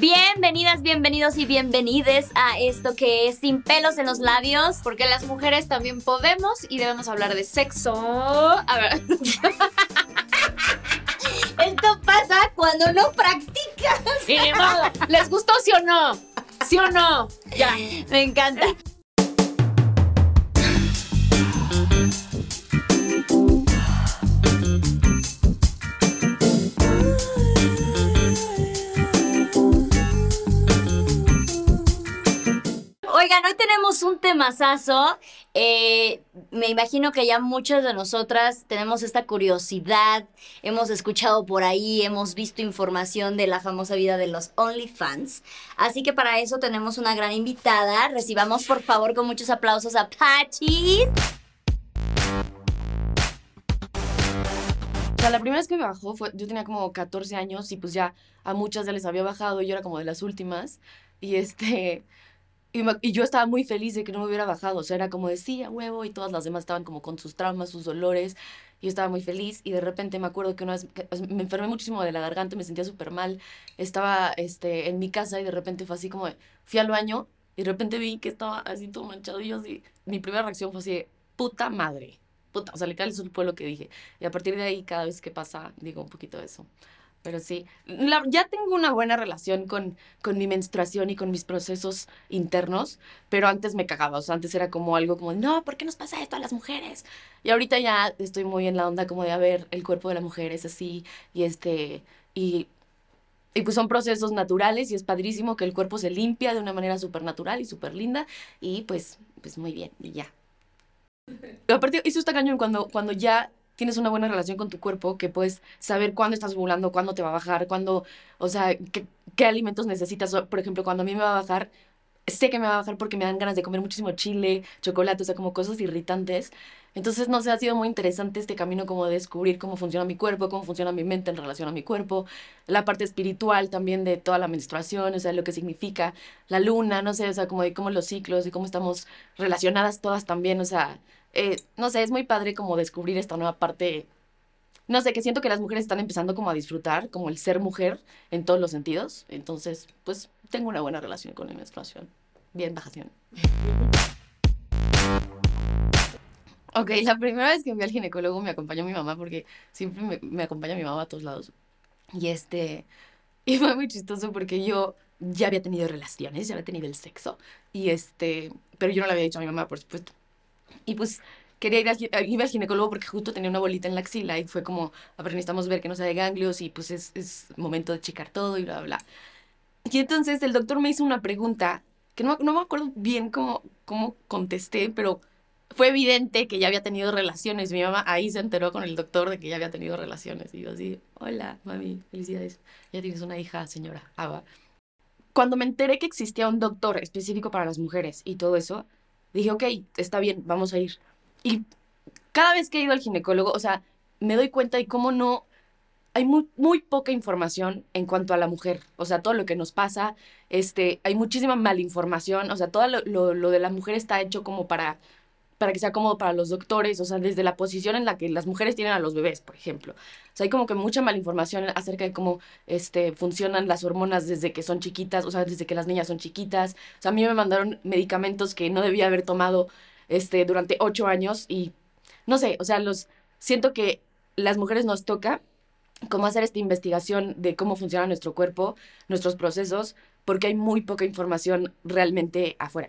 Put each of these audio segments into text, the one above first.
Bienvenidas, bienvenidos y bienvenides a esto que es Sin pelos en los labios. Porque las mujeres también podemos y debemos hablar de sexo. A ver. Esto pasa cuando no practicas. Sí. ¿Les gustó sí o no? ¿Sí o no? Ya. Me encanta. Hoy tenemos un temazazo. Eh, me imagino que ya muchas de nosotras tenemos esta curiosidad. Hemos escuchado por ahí, hemos visto información de la famosa vida de los OnlyFans. Así que para eso tenemos una gran invitada. Recibamos por favor con muchos aplausos a Pachis. O sea, la primera vez que me bajó fue, yo tenía como 14 años y pues ya a muchas ya les había bajado y yo era como de las últimas. Y este, y, me- y yo estaba muy feliz de que no me hubiera bajado. O sea, era como decía, huevo, y todas las demás estaban como con sus traumas, sus dolores. Y yo estaba muy feliz. Y de repente me acuerdo que una vez que- me enfermé muchísimo de la garganta, me sentía súper mal. Estaba este, en mi casa y de repente fue así como, fui al baño y de repente vi que estaba así todo manchado. Y yo así, mi primera reacción fue así, puta madre. Puta, o sea, literal eso fue lo que dije. Y a partir de ahí, cada vez que pasa, digo un poquito de eso. Pero sí, la- ya tengo una buena relación con, con mi menstruación y con mis procesos internos, pero antes me cagaba, o sea, antes era como algo como, no, ¿por qué nos pasa esto a las mujeres? Y ahorita ya estoy muy en la onda como de, a ver, el cuerpo de la mujer es así, y este, y, y pues son procesos naturales y es padrísimo que el cuerpo se limpia de una manera súper natural y súper linda, y pues, pues muy bien, y ya. Y aparte, eso está cañón cuando, cuando ya tienes una buena relación con tu cuerpo, que puedes saber cuándo estás ovulando, cuándo te va a bajar, cuándo, o sea, qué, alimentos necesitas. Por ejemplo, cuando a mí me va a bajar, sé que me va a bajar porque me dan ganas de comer muchísimo chile, chocolate, o sea, como cosas irritantes. Entonces, no sé, ha sido muy interesante este camino como de descubrir cómo funciona mi cuerpo, cómo funciona mi mente en relación a mi cuerpo, la parte espiritual también de toda la menstruación, o sea, lo que significa la luna, no sé, o sea, como cómo los ciclos y cómo estamos relacionadas todas también, o sea, eh, no sé, es muy padre como descubrir esta nueva parte, no sé, que siento que las mujeres están empezando como a disfrutar, como el ser mujer en todos los sentidos, entonces, pues, tengo una buena relación con mi menstruación, bien bajación. Ok, la primera vez que fui al ginecólogo me acompañó mi mamá porque siempre me, me acompaña mi mamá a todos lados. Y este, y fue muy chistoso porque yo ya había tenido relaciones, ya había tenido el sexo. Y este, pero yo no le había dicho a mi mamá, por supuesto. Y pues quería ir al, iba al ginecólogo porque justo tenía una bolita en la axila y fue como, a ver, necesitamos ver que no sea de ganglios y pues es, es momento de checar todo y bla, bla, bla. Y entonces el doctor me hizo una pregunta que no, no me acuerdo bien cómo, cómo contesté, pero fue evidente que ya había tenido relaciones. Mi mamá ahí se enteró con el doctor de que ya había tenido relaciones. Y yo así, hola, mami, felicidades. Ya tienes una hija, señora Ava. Cuando me enteré que existía un doctor específico para las mujeres y todo eso, dije, ok, está bien, vamos a ir. Y cada vez que he ido al ginecólogo, o sea, me doy cuenta de cómo no... Hay muy, muy poca información en cuanto a la mujer, o sea, todo lo que nos pasa, este, hay muchísima malinformación, o sea, todo lo, lo, lo de la mujer está hecho como para para que sea cómodo para los doctores, o sea, desde la posición en la que las mujeres tienen a los bebés, por ejemplo. O sea, hay como que mucha malinformación acerca de cómo este, funcionan las hormonas desde que son chiquitas, o sea, desde que las niñas son chiquitas. O sea, a mí me mandaron medicamentos que no debía haber tomado este, durante ocho años y no sé, o sea, los siento que las mujeres nos toca cómo hacer esta investigación de cómo funciona nuestro cuerpo, nuestros procesos, porque hay muy poca información realmente afuera.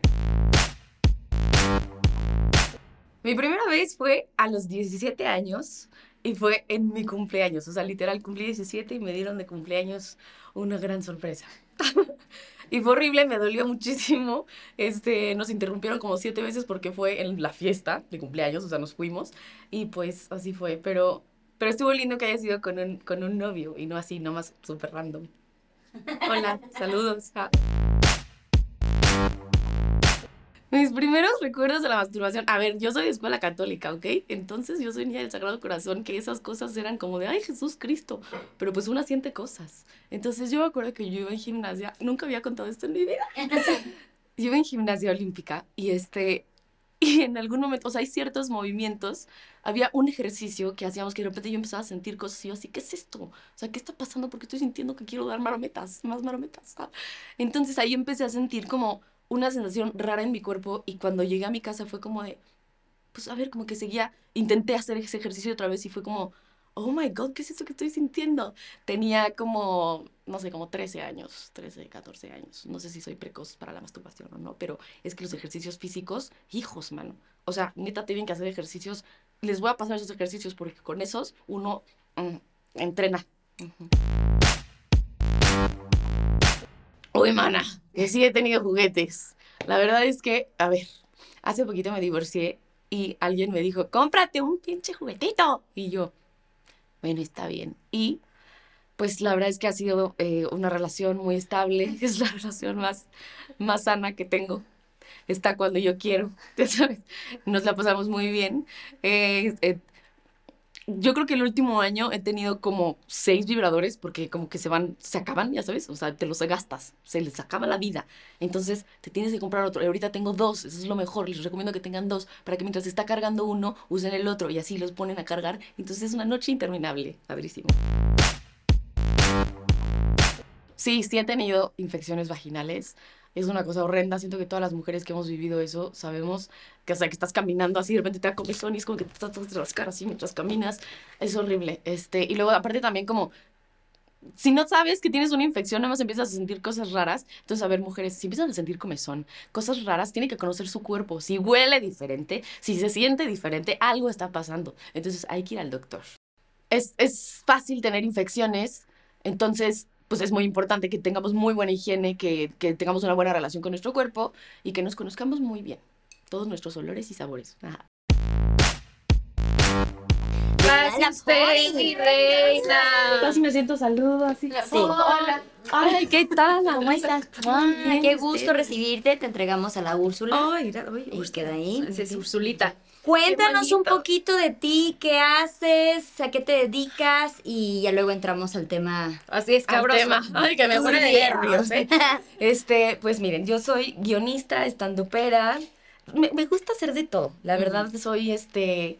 Mi primera vez fue a los 17 años y fue en mi cumpleaños. O sea, literal, cumplí 17 y me dieron de cumpleaños una gran sorpresa. y fue horrible, me dolió muchísimo. Este, nos interrumpieron como siete veces porque fue en la fiesta de cumpleaños, o sea, nos fuimos. Y pues así fue. Pero, pero estuvo lindo que haya sido con un, con un novio y no así, nomás súper random. Hola, saludos. Ah. Mis primeros recuerdos de la masturbación. A ver, yo soy de escuela católica, ¿ok? Entonces yo soy niña del Sagrado Corazón, que esas cosas eran como de, ay, Jesús Cristo. Pero pues una siente cosas. Entonces yo me acuerdo que yo iba en gimnasia, nunca había contado esto en mi vida. Yo iba en gimnasia olímpica y este, Y en algún momento, o sea, hay ciertos movimientos. Había un ejercicio que hacíamos que de repente yo empezaba a sentir cosas y yo así, ¿qué es esto? O sea, ¿qué está pasando? Porque estoy sintiendo que quiero dar marometas, más marometas. ah. Entonces ahí empecé a sentir como una sensación rara en mi cuerpo y cuando llegué a mi casa fue como de, pues a ver, como que seguía, intenté hacer ese ejercicio otra vez y fue como, oh my god, ¿qué es eso que estoy sintiendo? Tenía como, no sé, como 13 años, 13, 14 años. No sé si soy precoz para la masturbación o no, pero es que los ejercicios físicos, hijos, mano. O sea, neta, tienen que hacer ejercicios. Les voy a pasar esos ejercicios porque con esos uno mm, entrena. Ujú. Uy, mana, que sí he tenido juguetes. La verdad es que, a ver, hace poquito me divorcié y alguien me dijo, cómprate un pinche juguetito. Y yo, bueno, está bien. Y pues la verdad es que ha sido eh, una relación muy estable. Es la relación más, más sana que tengo. Está cuando yo quiero, sabes. Nos la pasamos muy bien. Eh, eh, yo creo que el último año he tenido como seis vibradores porque como que se van, se acaban, ya sabes, o sea, te los gastas, se les acaba la vida. Entonces te tienes que comprar otro. Y ahorita tengo dos, eso es lo mejor. Les recomiendo que tengan dos para que mientras está cargando uno, usen el otro y así los ponen a cargar. Entonces es una noche interminable, padrísimo. Sí, sí he tenido infecciones vaginales. Es una cosa horrenda. Siento que todas las mujeres que hemos vivido eso sabemos que, sea, que estás caminando así, de repente te da comezón y es como que te tratas de rascar así mientras caminas. Es horrible. Este, y luego, aparte, también como si no sabes que tienes una infección, nada más empiezas a sentir cosas raras. Entonces, a ver, mujeres, si empiezan a sentir comezón, cosas raras, tienen que conocer su cuerpo. Si huele diferente, si se siente diferente, algo está pasando. Entonces, hay que ir al doctor. Es, es fácil tener infecciones, entonces, pues es muy importante que tengamos muy buena higiene, que, que tengamos una buena relación con nuestro cuerpo y que nos conozcamos muy bien. Todos nuestros olores y sabores. Ajá. Gracias, Baby Reina. Casi me siento saludo así. Sí. Hola. Ay, ¿qué tal? ¿Cómo estás? Ay, qué gusto recibirte. Te entregamos a la Úrsula. Ay, mira, ay, Y queda ahí. Esa es Ursulita. Cuéntanos un poquito de ti, qué haces, a qué te dedicas y ya luego entramos al tema. Así es, tema. Ay, que me pone nervios, ¿eh? Este, pues miren, yo soy guionista, estandupera. Me, me gusta hacer de todo. La verdad, soy este.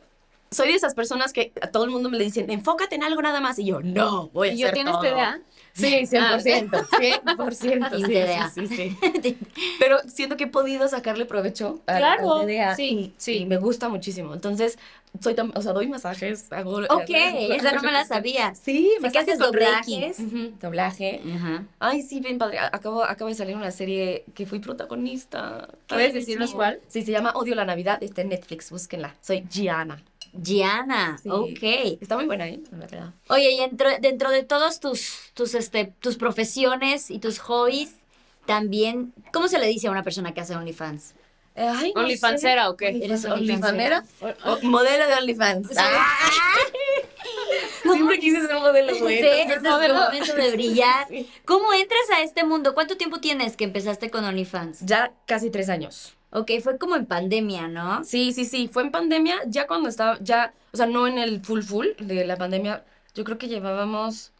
Soy de esas personas que a todo el mundo me le dicen, enfócate en algo nada más. Y yo, no, voy a ¿Y yo tienes todo. TDA? Sí, 100%. 100%. Sin sí, TDA. sí, sí, sí. Pero siento que he podido sacarle provecho al, Claro, al TDA sí, y, sí. y me gusta muchísimo. Entonces, soy o sea, doy masajes, hago... Ok, esa no me la sabía. Sí, Sé que haces con doblaje. Ajá. Ay, sí, bien padre. Acabo, acaba de salir una serie que fui protagonista. ¿Puedes decirnos cuál? Sí, se llama Odio la Navidad. Está en Netflix, búsquenla. Soy Gianna. Gianna, Sí. ok. Está muy buena, ¿eh? La verdad. Oye, y dentro, dentro de todos tus, tus, este, tus profesiones y tus hobbies, también, ¿cómo se le dice a una persona que hace OnlyFans? Eh, Ay, no ¿Onlyfansera o qué? ¿Eres ¿Onlyfanera? O- modelo de OnlyFans. Ah, Siempre quise ser modelo, Sí, güey. este Entonces, es tu momento de brillar. Sí. ¿Cómo entras a este mundo? ¿Cuánto tiempo tienes que empezaste con OnlyFans? Ya casi tres años. Ok, fue como en pandemia, ¿no? Sí, sí, sí. Fue en pandemia, ya cuando estaba, ya, o sea, no en el full full de la pandemia. Yo creo que llevábamos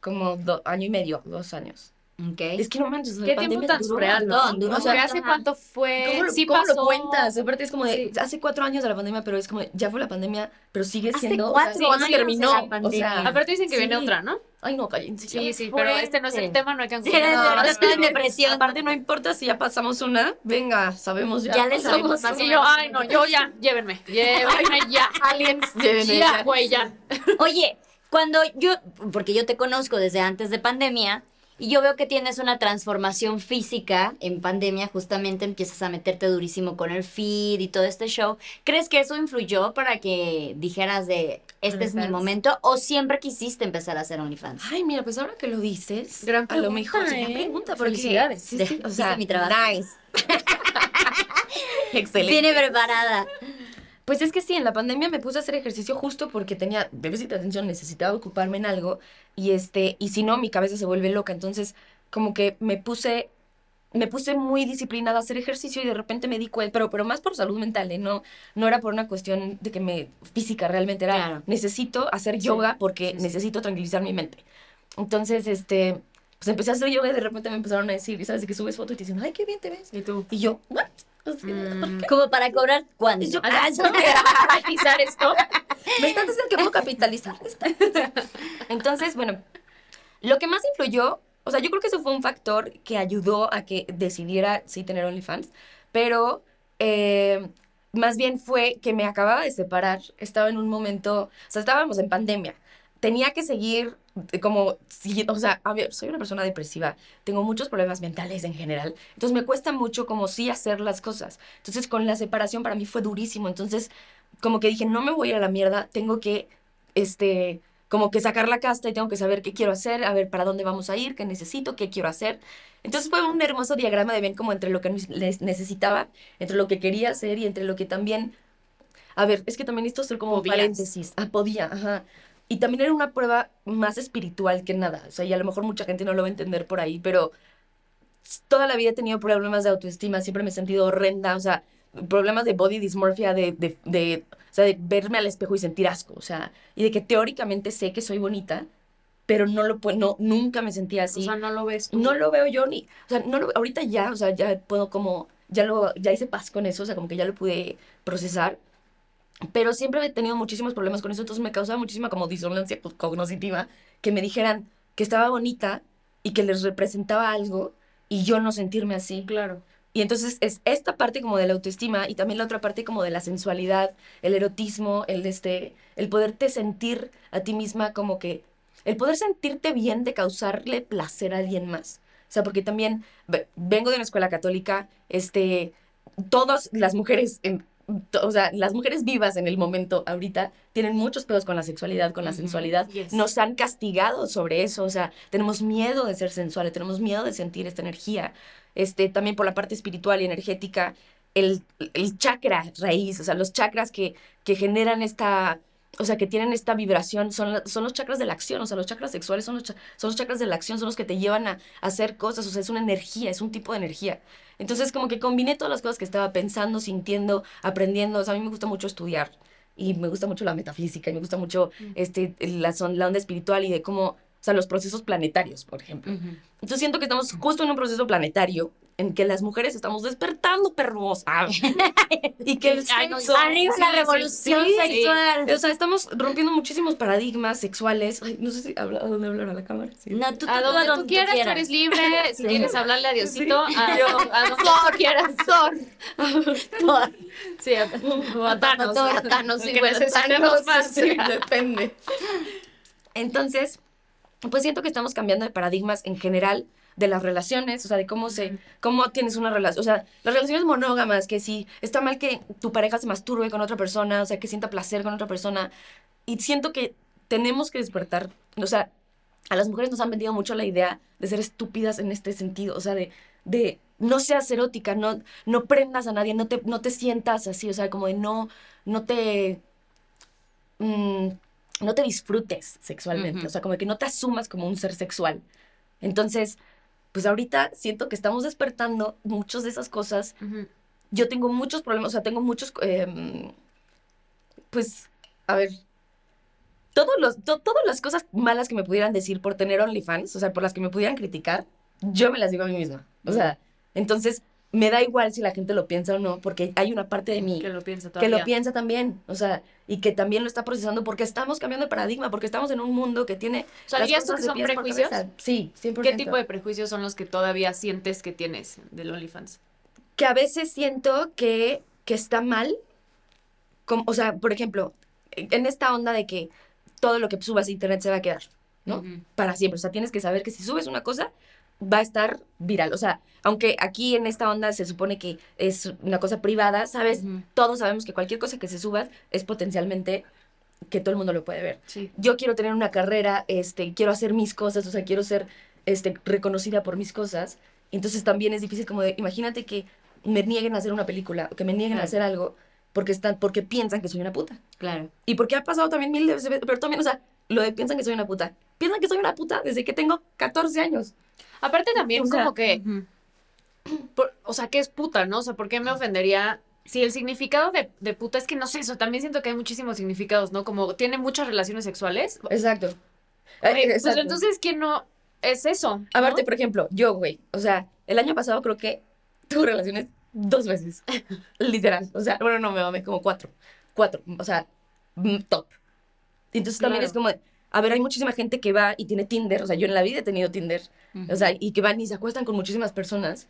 como do- año y medio, dos años. Ok. Es que no manches, ¿Qué tiempo tan surreal, no? duró O sea. ¿hace cuánto fue? ¿Cómo lo, sí cómo lo cuentas? Aparte es como de, Sí. hace cuatro años de la pandemia, pero es como, de, ya fue la pandemia, pero sigue Hace siendo, cuatro o sea, años terminó, de la o pandemia. sea, Aparte dicen que viene otra, ¿no? Ay, no, cállense. Sí, sí, pero este no es el tema, no hay que de- No, depresión. Aparte no importa si ya pasamos una, venga, sabemos ya. Ya le pasamos sabemos. Y yo, ay, no, yo ya, llévenme, llévenme ya. Aliens, llévenme ya. güey, ya. Oye, cuando yo, porque yo te conozco desde antes de pandemia, y yo veo que tienes una transformación física en pandemia, justamente empiezas a meterte durísimo con el feed y todo este show. ¿Crees que eso influyó para que dijeras de este es mi momento o siempre quisiste empezar a hacer OnlyFans? Ay, mira, pues ahora que lo dices, Gran a lo pregunta, mejor, gran ¿eh? pregunta, porque Felicidades. Sí, sí, o sea, mi trabajo. nice. Excelente. Viene preparada. Pues es que sí, en la pandemia me puse a hacer ejercicio justo porque tenía déficit de atención, necesitaba ocuparme en algo y este y si no mi cabeza se vuelve loca, entonces como que me puse me puse muy disciplinada a hacer ejercicio y de repente me di cuenta, pero pero más por salud mental, ¿eh? no no era por una cuestión de que me física realmente era Claro. necesito hacer yoga porque sí, sí. necesito tranquilizar mi mente. Entonces, este pues empecé a hacer yoga y de repente me empezaron a decir, ¿sabes? De que subes fotos y te dicen, "Ay, qué bien te ves." ¿Y tú? Y yo, ¿what? Mm. Como para cobrar cuánto. Yo- Ah, ¿sí? ¿Capitalizar esto? Me están diciendo que puedo capitalizar esto. Entonces, bueno, lo que más influyó, o sea, yo creo que eso fue un factor que ayudó a que decidiera sí tener OnlyFans, pero eh, más bien fue que me acababa de separar, estaba en un momento, o sea, estábamos en pandemia, tenía que seguir como, sí, o sea, a ver, soy una persona depresiva, tengo muchos problemas mentales en general, entonces me cuesta mucho como sí hacer las cosas. Entonces con la separación para mí fue durísimo, entonces como que dije, no me voy a ir a la mierda, tengo que, este, como que sacar la casta y tengo que saber qué quiero hacer, a ver para dónde vamos a ir, qué necesito, qué quiero hacer. Entonces fue un hermoso diagrama de ven como entre lo que necesitaba, entre lo que quería hacer y entre lo que también, a ver, es que también esto es como Podías. paréntesis, ah, podía, ajá. Y también era una prueba más espiritual que nada, o sea, y a lo mejor mucha gente no lo va a entender por ahí, pero toda la vida he tenido problemas de autoestima, siempre me he sentido horrenda, o sea, problemas de body dysmorphia, de, de, de, o sea, de verme al espejo y sentir asco, o sea, y de que teóricamente sé que soy bonita, pero no lo puedo, no, nunca me sentía así. O sea, no lo ves tú. no lo veo yo ni, o sea, no lo, ahorita ya, o sea, ya puedo como, ya lo, ya hice paz con eso, o sea, como que ya lo pude procesar, pero siempre he tenido muchísimos problemas con eso, entonces me causaba muchísima como disonancia co- cognitiva que me dijeran que estaba bonita y que les representaba algo y yo no sentirme así. Claro. Y entonces es esta parte como de la autoestima y también la otra parte como de la sensualidad, el erotismo, el este, el poderte sentir a ti misma como que, el poder sentirte bien de causarle placer a alguien más. O sea, porque también ve- vengo de una escuela católica, este, todas las mujeres, en- o sea, las mujeres vivas en el momento ahorita tienen muchos pedos con la sexualidad, con la sensualidad. yes. Nos han castigado sobre eso, o sea, tenemos miedo de ser sensuales, tenemos miedo de sentir esta energía este, también por la parte espiritual y energética, el, el chakra raíz, o sea, los chakras que, que generan esta, o sea, que tienen esta vibración, son, son los chakras de la acción, o sea, los chakras sexuales son los, son los chakras de la acción, son los que te llevan a, a hacer cosas, o sea, es una energía, es un tipo de energía. Entonces, como que combiné todas las cosas que estaba pensando, sintiendo, aprendiendo, o sea, a mí me gusta mucho estudiar y me gusta mucho la metafísica y me gusta mucho este, la, onda espiritual y de cómo, o sea, los procesos planetarios, por ejemplo. Entonces siento que estamos justo en un proceso planetario en que las mujeres estamos despertando, perros. Ah. y que el sexo... Arriba Sí, la sí, revolución sí. sexual. O sea, estamos rompiendo muchísimos paradigmas sexuales. Ay, no sé si habla, ¿a dónde hablar a la cámara? Sí. No, tú, tú, A tú, donde tú quieras, tú eres libre. Si Sí. quieres hablarle a Diosito, Sí. a, Yo. a donde tú quieras. Por- Sí, a, a Thanos. A Thanos, sí, pues, necesitemos necesitemos más. sí, depende. Entonces, pues siento que estamos cambiando de paradigmas en general de las relaciones, o sea, de cómo se, cómo tienes una relación, o sea, las relaciones monógamas, que si está mal que tu pareja se masturbe con otra persona, o sea, que sienta placer con otra persona, y siento que tenemos que despertar, o sea, a las mujeres nos han vendido mucho la idea de ser estúpidas en este sentido, o sea, de, de no seas erótica, no, no prendas a nadie, no te, no te sientas así, o sea, como de no, no te, mm, no te disfrutes sexualmente, o sea, como que no te asumas como un ser sexual. Entonces, pues ahorita siento que estamos despertando muchas de esas cosas. Yo tengo muchos problemas, o sea, tengo muchos, em, pues, a ver, todos los, to- todas las cosas malas que me pudieran decir por tener OnlyFans, o sea, por las que me pudieran criticar, yo me las digo a mí misma. O sea, entonces me da igual si la gente lo piensa o no, porque hay una parte de mí Que lo piensa que todavía. lo piensa también, o sea, y que también lo está procesando porque estamos cambiando de paradigma, porque estamos en un mundo que tiene... O sea, las ¿dirías tú que son prejuicios? Sí, 100%. ¿Qué tipo de prejuicios son los que todavía sientes que tienes del OnlyFans? Que a veces siento que, que está mal, como, o sea, por ejemplo, en esta onda de que todo lo que subas a internet se va a quedar, ¿no? Para siempre, o sea, tienes que saber que si subes una cosa, va a estar viral, o sea, aunque aquí en esta onda se supone que es una cosa privada, ¿sabes? Ujú. Todos sabemos que cualquier cosa que se suba es potencialmente que todo el mundo lo puede ver. Sí. yo quiero tener una carrera, este, quiero hacer mis cosas, o sea, quiero ser este, reconocida por mis cosas. Entonces también es difícil como de, imagínate que me nieguen a hacer una película o que me nieguen a Claro. hacer algo porque están, porque piensan que soy una puta. Claro. Y porque ha pasado también mil veces, pero también, o sea, lo de piensan que soy una puta. Piensan que soy una puta desde que tengo 14 años. Aparte también O sea, como que, por- o sea, ¿qué es puta, no? O sea, ¿por qué me ofendería? Si el significado de, de puta es que no sé eso, también siento que hay muchísimos significados, ¿no? Como tiene muchas relaciones sexuales. Exacto. Güey, Eh, pues exacto. entonces, ¿quién no es eso? ¿no? Aparte, por ejemplo, yo, güey, o sea, el año pasado creo que tuve relaciones dos veces. Literal. O sea, bueno, no me mamé, como cuatro. Cuatro. O sea, mm, top. Entonces también Claro. es como, de, a ver, hay muchísima gente que va y tiene Tinder. O sea, yo en la vida he tenido Tinder. O sea, y que van y se acuestan con muchísimas personas.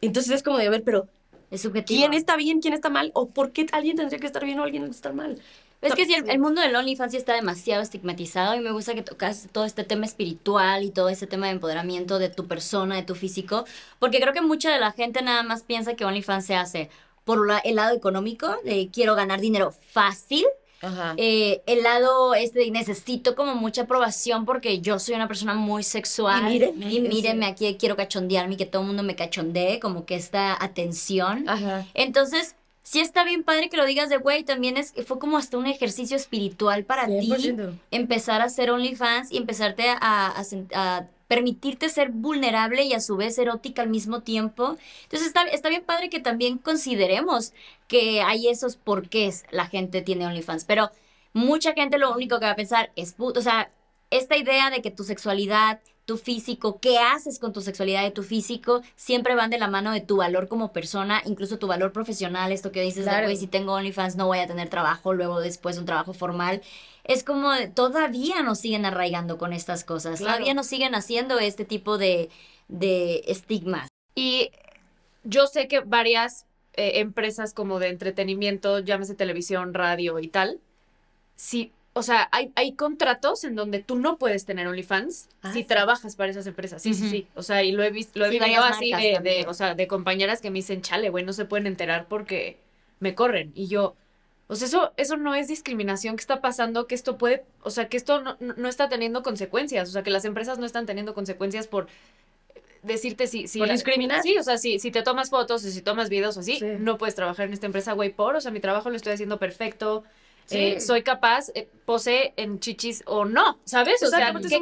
Entonces es como de, a ver, pero Es subjetivo. ¿quién está bien, quién está mal? ¿O por qué alguien tendría que estar bien o alguien estar mal? Es que sí, el, el mundo del OnlyFans está demasiado estigmatizado y me gusta que tocas todo este tema espiritual y todo este tema de empoderamiento de tu persona, de tu físico, porque creo que mucha de la gente nada más piensa que OnlyFans se hace por la- el lado económico, de quiero ganar dinero fácil, Ajá. eh, el lado este de necesito como mucha aprobación porque yo soy una persona muy sexual Y mírenme, y mírenme aquí quiero cachondearme y que todo el mundo me cachondee, como que esta atención. Ajá. Entonces, sí está bien padre que lo digas de güey, también es, fue como hasta un ejercicio espiritual para ti 100%. empezar a hacer OnlyFans y empezarte a, a sen- a permitirte ser vulnerable y a su vez erótica al mismo tiempo. Entonces está, está bien padre que también consideremos que hay esos porqués la gente tiene OnlyFans, pero mucha gente lo único que va a pensar es puto, o sea, esta idea de que tu sexualidad, tu físico, qué haces con tu sexualidad y tu físico, siempre van de la mano de tu valor como persona, incluso tu valor profesional, esto que dices de, Claro. güey, si tengo OnlyFans no voy a tener trabajo, luego después un trabajo formal. Es como todavía nos siguen arraigando con estas cosas, Claro. todavía nos siguen haciendo este tipo de, de estigmas. Y yo sé que varias eh, empresas como de entretenimiento, llámese televisión, radio y tal, sí, o sea, hay, hay contratos en donde tú no puedes tener OnlyFans Ah, si sí. trabajas para esas empresas. Sí, sí, sí. O sea, y lo he visto, lo he Sí, varias así de, de, o sea, de compañeras que me dicen, chale, güey, no se pueden enterar porque me corren. Y yo, o sea, eso, eso no es discriminación que está pasando, que esto puede, o sea, que esto no, no- está teniendo consecuencias, o sea, que las empresas no están teniendo consecuencias por decirte si... si Por discriminar. Sí, o sea, si, si te tomas fotos o si tomas videos o así, Sí. no puedes trabajar en esta empresa, güey, por, o sea, mi trabajo lo estoy haciendo perfecto. Sí. eh, soy capaz, eh, posee en chichis o no, ¿sabes? O sea, Exactamente, ¿qué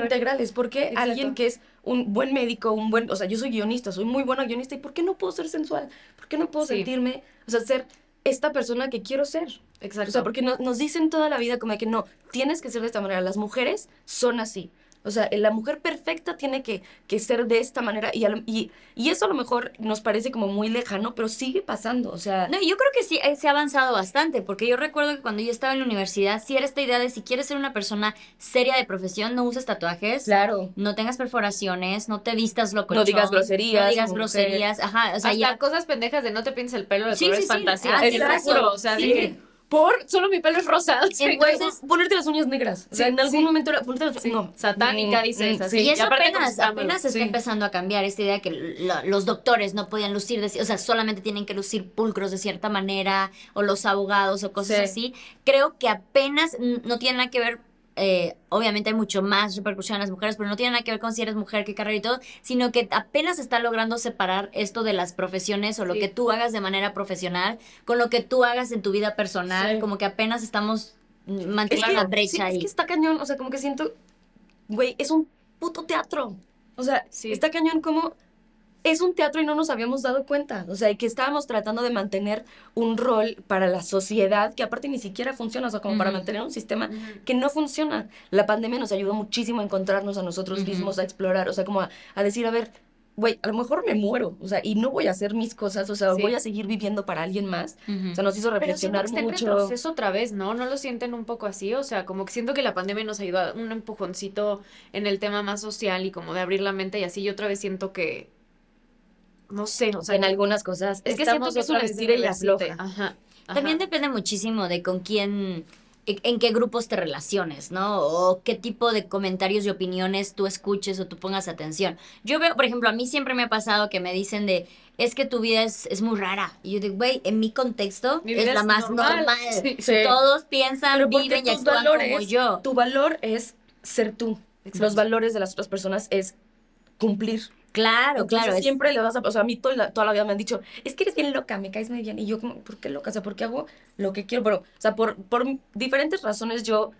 ver? integrales. ¿Por qué Exacto. alguien que es un buen médico, un buen, o sea, yo soy guionista, soy muy buena guionista, ¿y por qué no puedo ser sensual? ¿Por qué no puedo Sí. sentirme, o sea, ser esta persona que quiero ser? Exacto. O sea, porque no- nos dicen toda la vida como de que no, tienes que ser de esta manera, las mujeres son así. O sea, la mujer perfecta tiene que, que ser de esta manera y, a lo- y, y eso a lo mejor nos parece como muy lejano, pero sigue pasando. O sea, No, yo creo que sí eh, se ha avanzado bastante, porque yo recuerdo que cuando yo estaba en la universidad, sí era esta idea de si quieres ser una persona seria de profesión, no uses tatuajes, claro. no tengas perforaciones, no te vistas loco. No digas groserías No digas groserías, ajá, o sea, Hasta ya... cosas pendejas de no te pintes el pelo de Sí, sí, sí. fantasía. Ah, exacto. juro, o sea, Sí. de que, por, solo mi pelo es rosa. o sea, Entonces, ponerte las uñas negras. O sea, en algún sí. momento era ponerte las Sí, no. satánica, Mm, dices, mm, sí. Y eso apenas, apenas está Sí. empezando a cambiar esta idea que lo- los doctores no podían lucir, de- o sea, solamente tienen que lucir pulcros de cierta manera, o los abogados o cosas Sí. así. Creo que apenas no tiene nada que ver, eh, obviamente hay mucho más repercusión en las mujeres, pero no tiene nada que ver con si eres mujer, qué carrera y todo, sino que apenas está logrando separar esto de las profesiones o lo Sí. que tú hagas de manera profesional con lo que tú hagas en tu vida personal, Sí. como que apenas estamos Es manteniendo que, la sí, brecha es ahí. que está cañón, o sea, como que siento, güey, es un puto teatro. O sea, Sí. está cañón como es un teatro y no nos habíamos dado cuenta. O sea, que estábamos tratando de mantener un rol para la sociedad que aparte ni siquiera funciona, o sea, como para mantener un sistema que no funciona. La pandemia nos ayudó muchísimo a encontrarnos a nosotros mismos, a explorar, o sea, como a, a decir, a ver, güey, a lo mejor me muero, o sea, y no voy a hacer mis cosas, o sea, Sí. voy a seguir viviendo para alguien más. O sea, nos hizo Pero reflexionar que está en mucho. retroceso otra vez, ¿no? ¿No lo sienten un poco así? O sea, como que siento que la pandemia nos ayudó a un empujoncito en el tema más social y como de abrir la mente y así, y otra vez siento que, no sé, o sea, en algunas cosas. Es que siento que es un estira y afloja. Ajá, ajá. También depende muchísimo de con quién, en en qué grupos te relaciones, ¿no? O qué tipo de comentarios y opiniones tú escuches o tú pongas atención. Yo veo, por ejemplo, a mí siempre me ha pasado que me dicen de, es que tu vida es, es muy rara. Y yo digo, güey, en mi contexto Mi es la es más normal. normal. Sí. Sí. Todos piensan, Pero viven y actúan valores, como yo. Tu valor es ser tú. Exacto. Los valores de las otras personas es cumplir. Claro, Entonces, claro. es- Siempre le vas a. O sea, a mí toda la, toda la vida me han dicho, es que eres bien loca, me caes muy bien. Y yo, como, ¿por qué loca? O sea, porque hago lo que quiero. Pero, o sea, por, por diferentes razones yo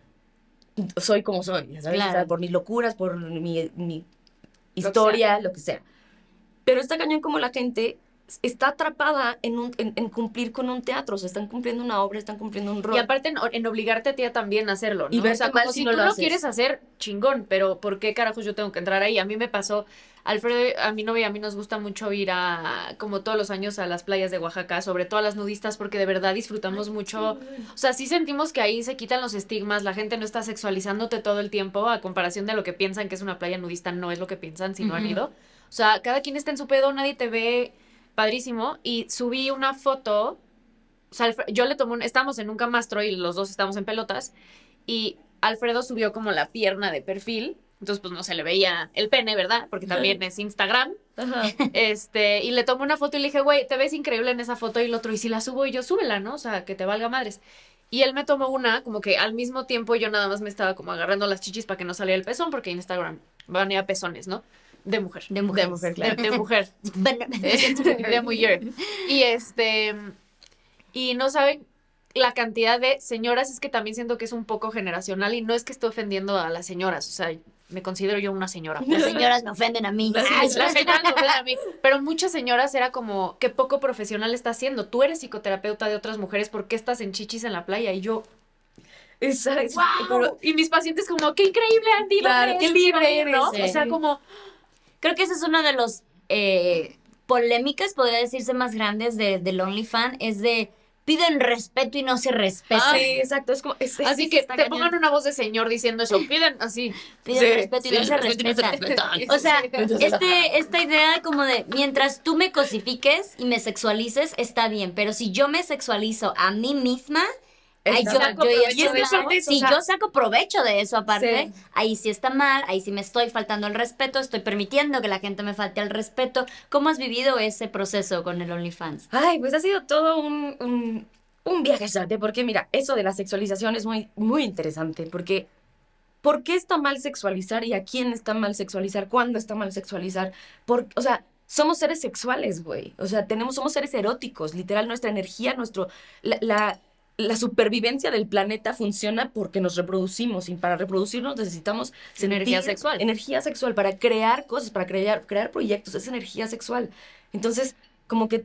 soy como soy, ¿sabes? O sea, Claro. por mis locuras, por mi, mi historia, lo que sea. Pero está cañón como la gente está atrapada en, un, en, en cumplir con un teatro, o sea, están cumpliendo una obra, están cumpliendo un rol. Y aparte en, en obligarte a ti a también hacerlo, ¿no? Y o sea, como si, no tú lo lo quieres hacer, chingón, pero ¿por qué carajos yo tengo que entrar ahí? A mí me pasó, Alfredo, a mi novia y a mí nos gusta mucho ir a, como todos los años, a las playas de Oaxaca, sobre todo a las nudistas, porque de verdad disfrutamos mucho. O sea, sí sentimos que ahí se quitan los estigmas, la gente no está sexualizándote todo el tiempo, a comparación de lo que piensan que es una playa nudista, no es lo que piensan si no han ido. O sea, cada quien está en su pedo, nadie te ve padrísimo. Y subí una foto, o sea, yo le tomé un, estábamos en un camastro y los dos estábamos en pelotas, y Alfredo subió como la pierna de perfil. Entonces, pues no se le veía el pene, ¿verdad? Porque también es Instagram. Ajá. Este, y le tomé una foto y le dije, güey, te ves increíble en esa foto. Y el otro, y si la subo, y yo, súbela, ¿no? O sea, que te valga madres. Y él me tomó una, como que al mismo tiempo yo nada más me estaba como agarrando las chichis para que no saliera el pezón, porque Instagram banea pezones, ¿no? De mujer. De mujer. mujer, De, de mujer. De mujer. Y este, y no saben la cantidad de señoras, es que también siento que es un poco generacional y no es que esté ofendiendo a las señoras, o sea, me considero yo una señora. Las señoras me ofenden a mí. Las Ay, las señoras no ofenden a mí. Pero muchas señoras era como, qué poco profesional está haciendo. Tú eres psicoterapeuta de otras mujeres, ¿por qué estás en chichis en la playa? Y yo, Exacto. ¡wow! Pero- y mis pacientes como, qué increíble, Andy, ¿dónde Claro, qué libre ¿no? O sea, como, Creo que ese es uno de los eh, polémicas, podría decirse, más grandes de, del OnlyFans, es de piden respeto y no se respetan. Sí, exacto. Es como. es- así que te cañón. pongan una voz de señor diciendo eso, piden así. Piden Sí, respeto y sí, no se respeto y no se respetan. O sea, este, esta idea como de mientras tú me cosifiques y me sexualices, está bien, pero si yo me sexualizo a mí misma, ahí yo, yo ya Y es estoy- que aparte eso, si o sea- yo saco provecho de eso aparte, Sí. ahí sí está mal, ahí sí me estoy faltando el respeto, estoy permitiendo que la gente me falte al respeto. ¿Cómo has vivido ese proceso con el OnlyFans? Ay, pues ha sido todo un, un, un viaje, ¿sabes? Porque mira, eso de la sexualización es muy, muy interesante, porque ¿por qué está mal sexualizar y a quién está mal sexualizar? ¿Cuándo está mal sexualizar? Por, o sea, somos seres sexuales, güey. O sea, tenemos, somos seres eróticos, literal, nuestra energía, nuestro, la, la, la supervivencia del planeta funciona porque nos reproducimos y para reproducirnos necesitamos Energía sexual. Energía sexual para crear cosas, para crear, crear proyectos, es energía sexual. Entonces, como que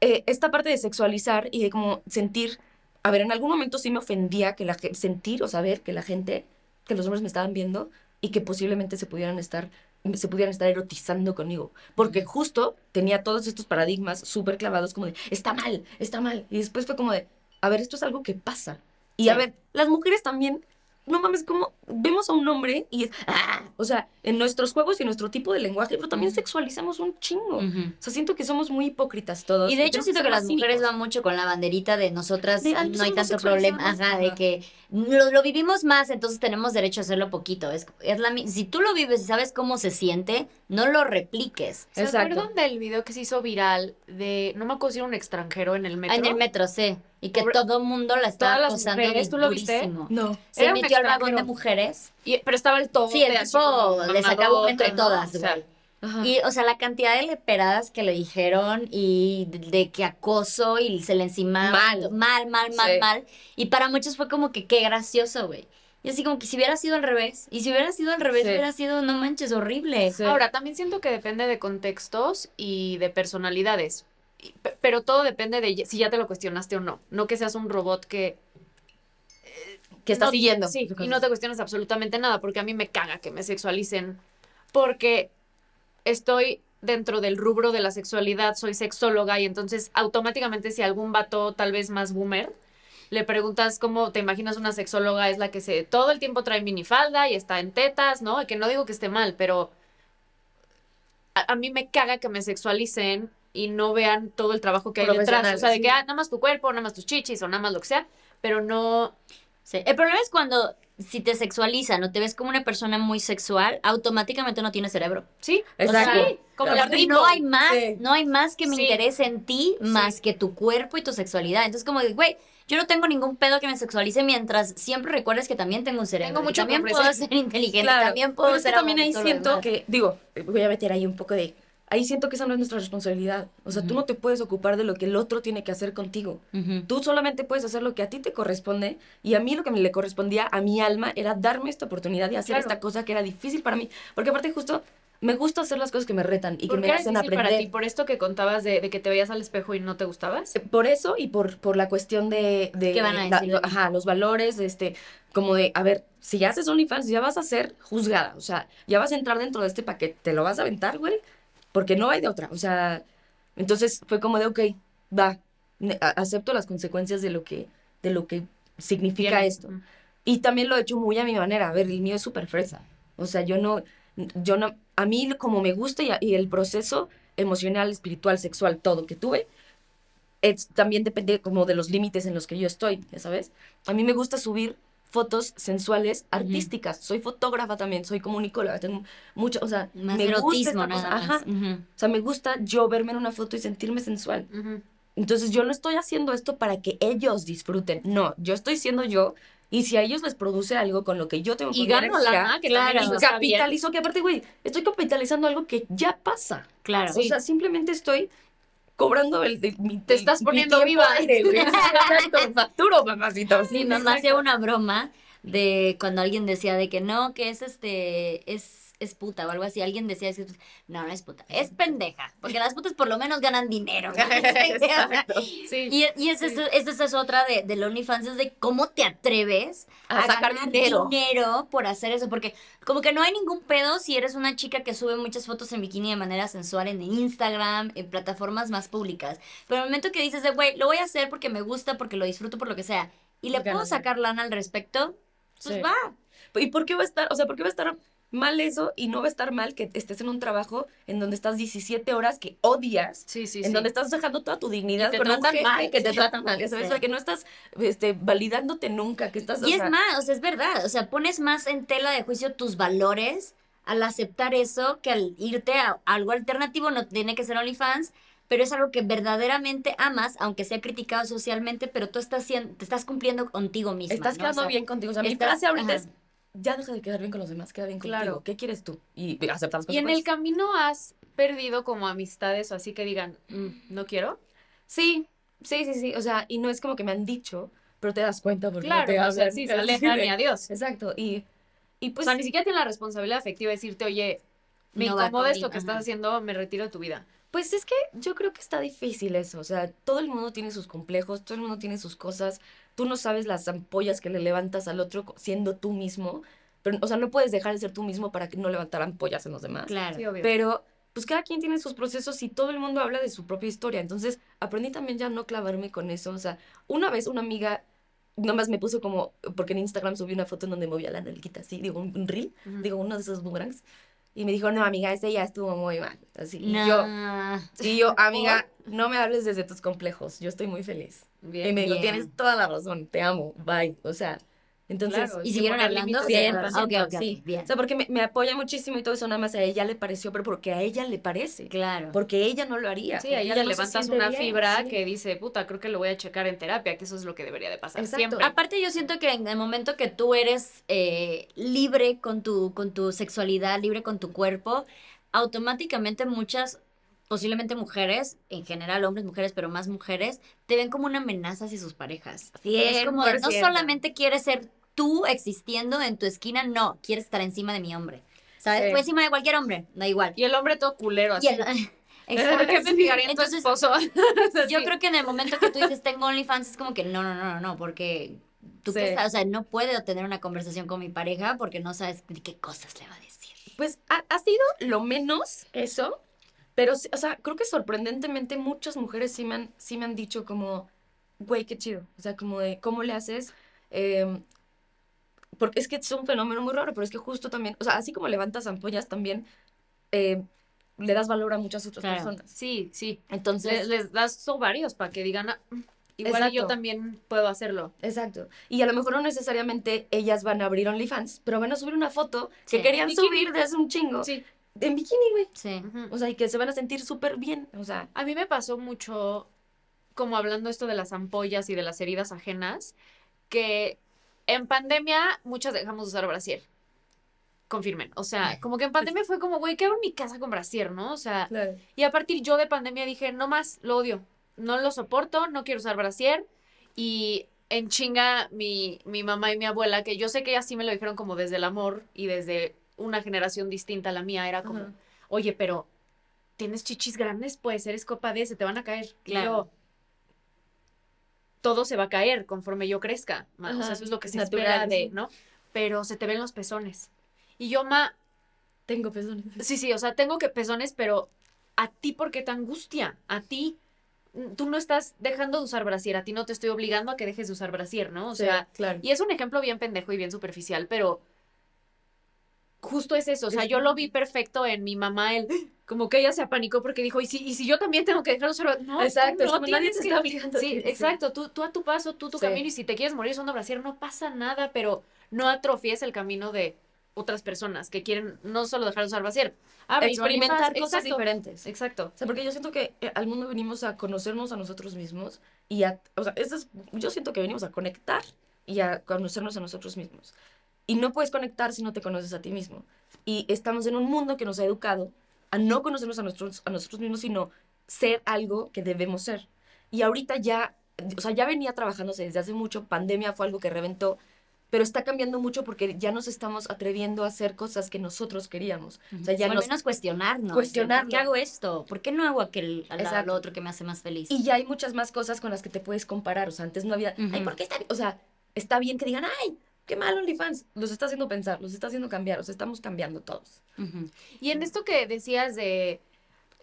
eh, esta parte de sexualizar y de como sentir, a ver, en algún momento sí me ofendía que la sentir o saber que la gente, que los hombres me estaban viendo y que posiblemente se pudieran estar se pudieran estar erotizando conmigo, porque justo tenía todos estos paradigmas súper clavados como de, está mal, está mal, y después fue como de, a ver, esto es algo que pasa, y a ver, las mujeres también, no mames, como vemos a un hombre y es, ah, o sea, en nuestros juegos y en nuestro tipo de lenguaje, pero también sexualizamos un chingo. O sea, siento que somos muy hipócritas todos. Y de hecho siento que las mujeres van mucho con la banderita de nosotras, De, "Ay, no hay tanto problema, sexualizadas". ajá, de que lo, lo vivimos más, entonces tenemos derecho a hacerlo poquito. Es, es la, si tú lo vives y sabes cómo se siente, no lo repliques. ¿Se Exacto. acuerdan del video que se hizo viral de, no me acuerdo si era un extranjero en el metro? Ah, En el metro, sí. Y que Pobre- todo el mundo la estaba Todas las acosando mujeres, ¿tú lo viste? No. Se Era un metió al vagón de mujeres. Y- pero estaba el todo. Sí, el tipo le sacaba entre todas, O sea, güey. Ajá. Y, o sea, la cantidad de leperadas que le dijeron y de, de que acoso y se le encimaba. Mal. Mal, mal, mal, Sí. mal. Y para muchos fue como que qué gracioso, güey. Y así como que si hubiera sido al revés. Y si hubiera sido al revés, Sí. hubiera sido, no manches, horrible. Sí. Ahora, también siento que depende de contextos y de personalidades. Pero todo depende de si ya te lo cuestionaste o no. No que seas un robot que... que está no- siguiendo. Sí, y no te cuestiones absolutamente nada, porque a mí me caga que me sexualicen. Porque estoy dentro del rubro de la sexualidad, soy sexóloga, y entonces automáticamente si algún vato tal vez más boomer, le preguntas cómo te imaginas una sexóloga, es la que se todo el tiempo trae minifalda y está en tetas, ¿no? Que no digo que esté mal, pero a, a mí me caga que me sexualicen y no vean todo el trabajo que hay detrás. O sea, de que ah, nada más tu cuerpo, nada más tus chichis o nada más lo que sea, pero no Sí. El problema es cuando si te sexualizan o te ves como una persona muy sexual, automáticamente no tienes cerebro. Sí, Exacto. O sea, sí, como Pero la no hay más, Sí. no hay más que me Sí. interese en ti más que tu cuerpo y tu sexualidad. Entonces, como güey, yo no tengo ningún pedo que me sexualice mientras siempre recuerdes que también tengo un cerebro. Tengo mucho también puedo ser inteligente, Claro, también puedo pero ser también ahí siento demás. que, digo, voy a meter ahí un poco de, ahí siento que esa no es nuestra responsabilidad. O sea, tú Ujú. no te puedes ocupar de lo que el otro tiene que hacer contigo. Tú solamente puedes hacer lo que a ti te corresponde y a mí lo que me le correspondía a mi alma era darme esta oportunidad de hacer Claro. esta cosa que era difícil para mí. Porque aparte justo me gusta hacer las cosas que me retan y que ¿Por me hacen aprender. para ti? ¿Por esto que contabas de, de que te veías al espejo y no te gustabas? Eh, Por eso y por, por la cuestión de, de ¿Qué van a decir ajá, los valores, este, como de, a ver, si ya haces OnlyFans, ya vas a ser juzgada, o sea, ya vas a entrar dentro de este paquete, te lo vas a aventar, güey, porque no hay de otra, o sea, entonces fue como de, ok, va, acepto las consecuencias de lo que, de lo que significa Bien. esto. Y también lo he hecho muy a mi manera. A ver, el mío es súper fresa. O sea, yo no, yo no, a mí como me gusta y, a- y el proceso emocional, espiritual, sexual, todo que tuve, es, también depende como de los límites en los que yo estoy, ya sabes. A mí me gusta subir fotos sensuales, artísticas. Soy fotógrafa también, soy comunicóloga, tengo mucho, o sea, Más me gusta erotismo, esta nada cosa. más. Ajá. O sea, me gusta yo verme en una foto y sentirme sensual. Entonces yo no estoy haciendo esto para que ellos disfruten. No, yo estoy siendo yo. Y si a ellos les produce algo con lo que yo tengo Y poder gano lana, que claro. y capitalizo, que aparte, güey, estoy capitalizando algo que ya pasa. Claro. O sea, simplemente estoy cobrando el, el- mi Te estás mi poniendo viva. aire, facturo, mamacito. Sí, nos hacía una broma de cuando alguien decía de que no, que es este, es, es puta o algo así. Alguien decía, es- no, no es puta, es pendeja, porque las putas por lo menos ganan dinero. Exacto. Sí. Y, y esa es, esa es- es otra de, del OnlyFans, es de cómo te atreves A sacar ganar dinero. dinero por hacer eso, porque como que no hay ningún pedo si eres una chica que sube muchas fotos en bikini de manera sensual en Instagram, en plataformas más públicas. Pero el momento que dices de, güey, lo voy a hacer porque me gusta, porque lo disfruto, por lo que sea, y le puedo sacar lana al respecto, pues Sí. va. ¿Y por qué va a estar, o sea, por qué va a estar mal eso y no va a estar mal que estés en un trabajo en donde estás 17 horas que odias? Sí, sí, en sí. donde estás dejando toda tu dignidad Y te tratan jefe mal. que te tratan mal, ya ¿sabes? Sí. O sea, que no estás este, validándote nunca, que estás... Y es sea, más, o sea, es verdad, o sea, pones más en tela de juicio tus valores al aceptar eso que al irte a algo alternativo, no tiene que ser OnlyFans, pero es algo que verdaderamente amas, aunque sea criticado socialmente, pero tú estás siendo, te estás cumpliendo contigo misma. Estás ¿no? quedando O sea, bien contigo. O sea, mi frase ahorita ajá. es, ya deja de quedar bien con los demás, queda bien Claro. contigo. ¿Qué quieres tú? Y aceptar las Y en el camino has perdido como amistades o así que digan, "Mm, no quiero. Sí, sí, sí, sí. O sea, y no es como que me han dicho, pero te das cuenta porque no Claro, te o sea, hablan. sí, se alejan y adiós. Exacto. Y, y o pues... sea, ni siquiera tienen la responsabilidad afectiva de decirte, oye, me No incomoda esto que estás haciendo, me retiro de tu vida. Pues es que yo creo que está difícil eso, o sea, todo el mundo tiene sus complejos, todo el mundo tiene sus cosas, tú no sabes las ampollas que le levantas al otro siendo tú mismo, pero, o sea, no puedes dejar de ser tú mismo para que no levantar ampollas en los demás. Claro. Sí, obvio. Pero, pues cada quien tiene sus procesos y todo el mundo habla de su propia historia, entonces aprendí también ya a no clavarme con eso, o sea, una vez una amiga nomás me puso como, porque en Instagram subí una foto en donde movía la nalguita así, digo, un, reel, digo, uno de esos boomerangs, y me dijo, no, amiga, ese ya estuvo muy mal, así, y yo... Y yo, amiga, no me hables desde tus complejos, yo estoy muy feliz. Bien. y me dijo, bien. tienes toda la razón, te amo, bye. O sea, entonces... Claro, ¿Y sí, siguieron hablando? Bien, es Ah, importante. ok, ok, sí. bien. O sea, porque me, me apoya muchísimo y todo eso, nada más a ella le pareció, pero porque a ella le parece. Claro. Porque ella no lo haría. Sí, ahí ella le levantas una bien, fibra sí. que dice, puta, creo que lo voy a checar en terapia, que eso es lo que debería de pasar Exacto. siempre. Aparte yo siento que en el momento que tú eres eh, libre con tu, con tu sexualidad, libre con tu cuerpo, automáticamente muchas, posiblemente mujeres, en general hombres, mujeres, pero más mujeres, te ven como una amenaza hacia sus parejas. Es como de, no 100%. solamente quieres ser tú existiendo en tu esquina, no, quieres estar encima de mi hombre. ¿Sabes? Sí. Pues encima de cualquier hombre, da igual. Y el hombre todo culero así. ¿Por qué me fijaría en tu Entonces, esposo? yo creo que en el momento que tú dices tengo OnlyFans es como que no, no, no, no, no, porque tú Sí. sabes, o sea, no puedo tener una conversación con mi pareja porque no sabes qué cosas le va a decir. Pues ha, ha sido lo menos eso, pero, o sea, creo que sorprendentemente muchas mujeres sí me han, sí me han dicho como, güey, qué chido. O sea, como de, ¿cómo le haces? Em, porque es que es un fenómeno muy raro, pero es que justo también, o sea, así como levantas ampollas, también em, le das valor a muchas otras Claro. personas. Sí, sí. Entonces, Les, les das ovarios para que digan, "Ah, mm, igual yo también puedo hacerlo. exacto. Y a lo mejor no necesariamente ellas van a abrir OnlyFans, pero van a subir una foto que Sí. querían Bikini. subir de hace un chingo. Sí. En bikini, güey. Sí. O sea, y que se van a sentir súper bien. O sea, A mí me pasó mucho, como hablando esto de las ampollas y de las heridas ajenas, que en pandemia muchas dejamos de usar brasier. Confirmen. O sea, como que en pandemia fue como, güey, ¿qué hago en mi casa con brasier, no? O sea, claro. y a partir yo de pandemia dije, no más, lo odio. No lo soporto, no quiero usar brasier. Y en chinga mi, mi mamá y mi abuela, que yo sé que ellas sí me lo dijeron como desde el amor y desde una generación distinta a la mía, era como, oye, pero tienes chichis grandes, pues eres copa D, se te van a caer. Claro. yo, todo se va a caer conforme yo crezca. ma, O sea, eso es lo que se natural, espera de, sí. ¿no? Pero se te ven los pezones. Y yo, ma, Tengo pezones. sí, sí, o sea, tengo que pezones, pero a ti, ¿por qué te angustia? A ti, mm, tú no estás dejando de usar brasier, a ti no te estoy obligando a que dejes de usar brasier, ¿no? O sea, claro. y es un ejemplo bien pendejo y bien superficial, pero justo es eso. O sea, yo lo vi perfecto en mi mamá, el como que ella se apanicó porque dijo, ¿y si, y si yo también tengo que dejar de usar? No, Exacto, no nadie te está obligando Sí, exacto. Tú, tú a tu paso, tú tu Sí. camino, y si te quieres morir usando brasier, no pasa nada, pero no atrofies el camino de otras personas que quieren no solo dejar de usar brasier, abre Experimentar cosas exacto, diferentes. Exacto. O sea, porque yo siento que eh, al mundo venimos a conocernos a nosotros mismos y a, o sea, eso es- yo siento que venimos a conectar y a conocernos a nosotros mismos. Y no puedes conectar si no te conoces a ti mismo. Y estamos en un mundo que nos ha educado a no conocernos a nosotros, a nosotros mismos, sino ser algo que debemos ser. Y ahorita ya, o sea, ya venía trabajándose desde hace mucho, pandemia fue algo que reventó, pero está cambiando mucho porque ya nos estamos atreviendo a hacer cosas que nosotros queríamos. O sea, ya o al nos, menos cuestionarnos. Cuestionarlo. ¿Por qué hago esto? ¿Por qué no hago aquel, a la- Exacto. lo otro que me hace más feliz? Y ya hay muchas más cosas con las que te puedes comparar. O sea, antes no había. Ay, Ujú. ¿por qué está bien? O sea, está bien que digan, ay, qué mal OnlyFans. Los está haciendo pensar, los está haciendo cambiar. Sea, estamos cambiando todos. Y en esto que decías de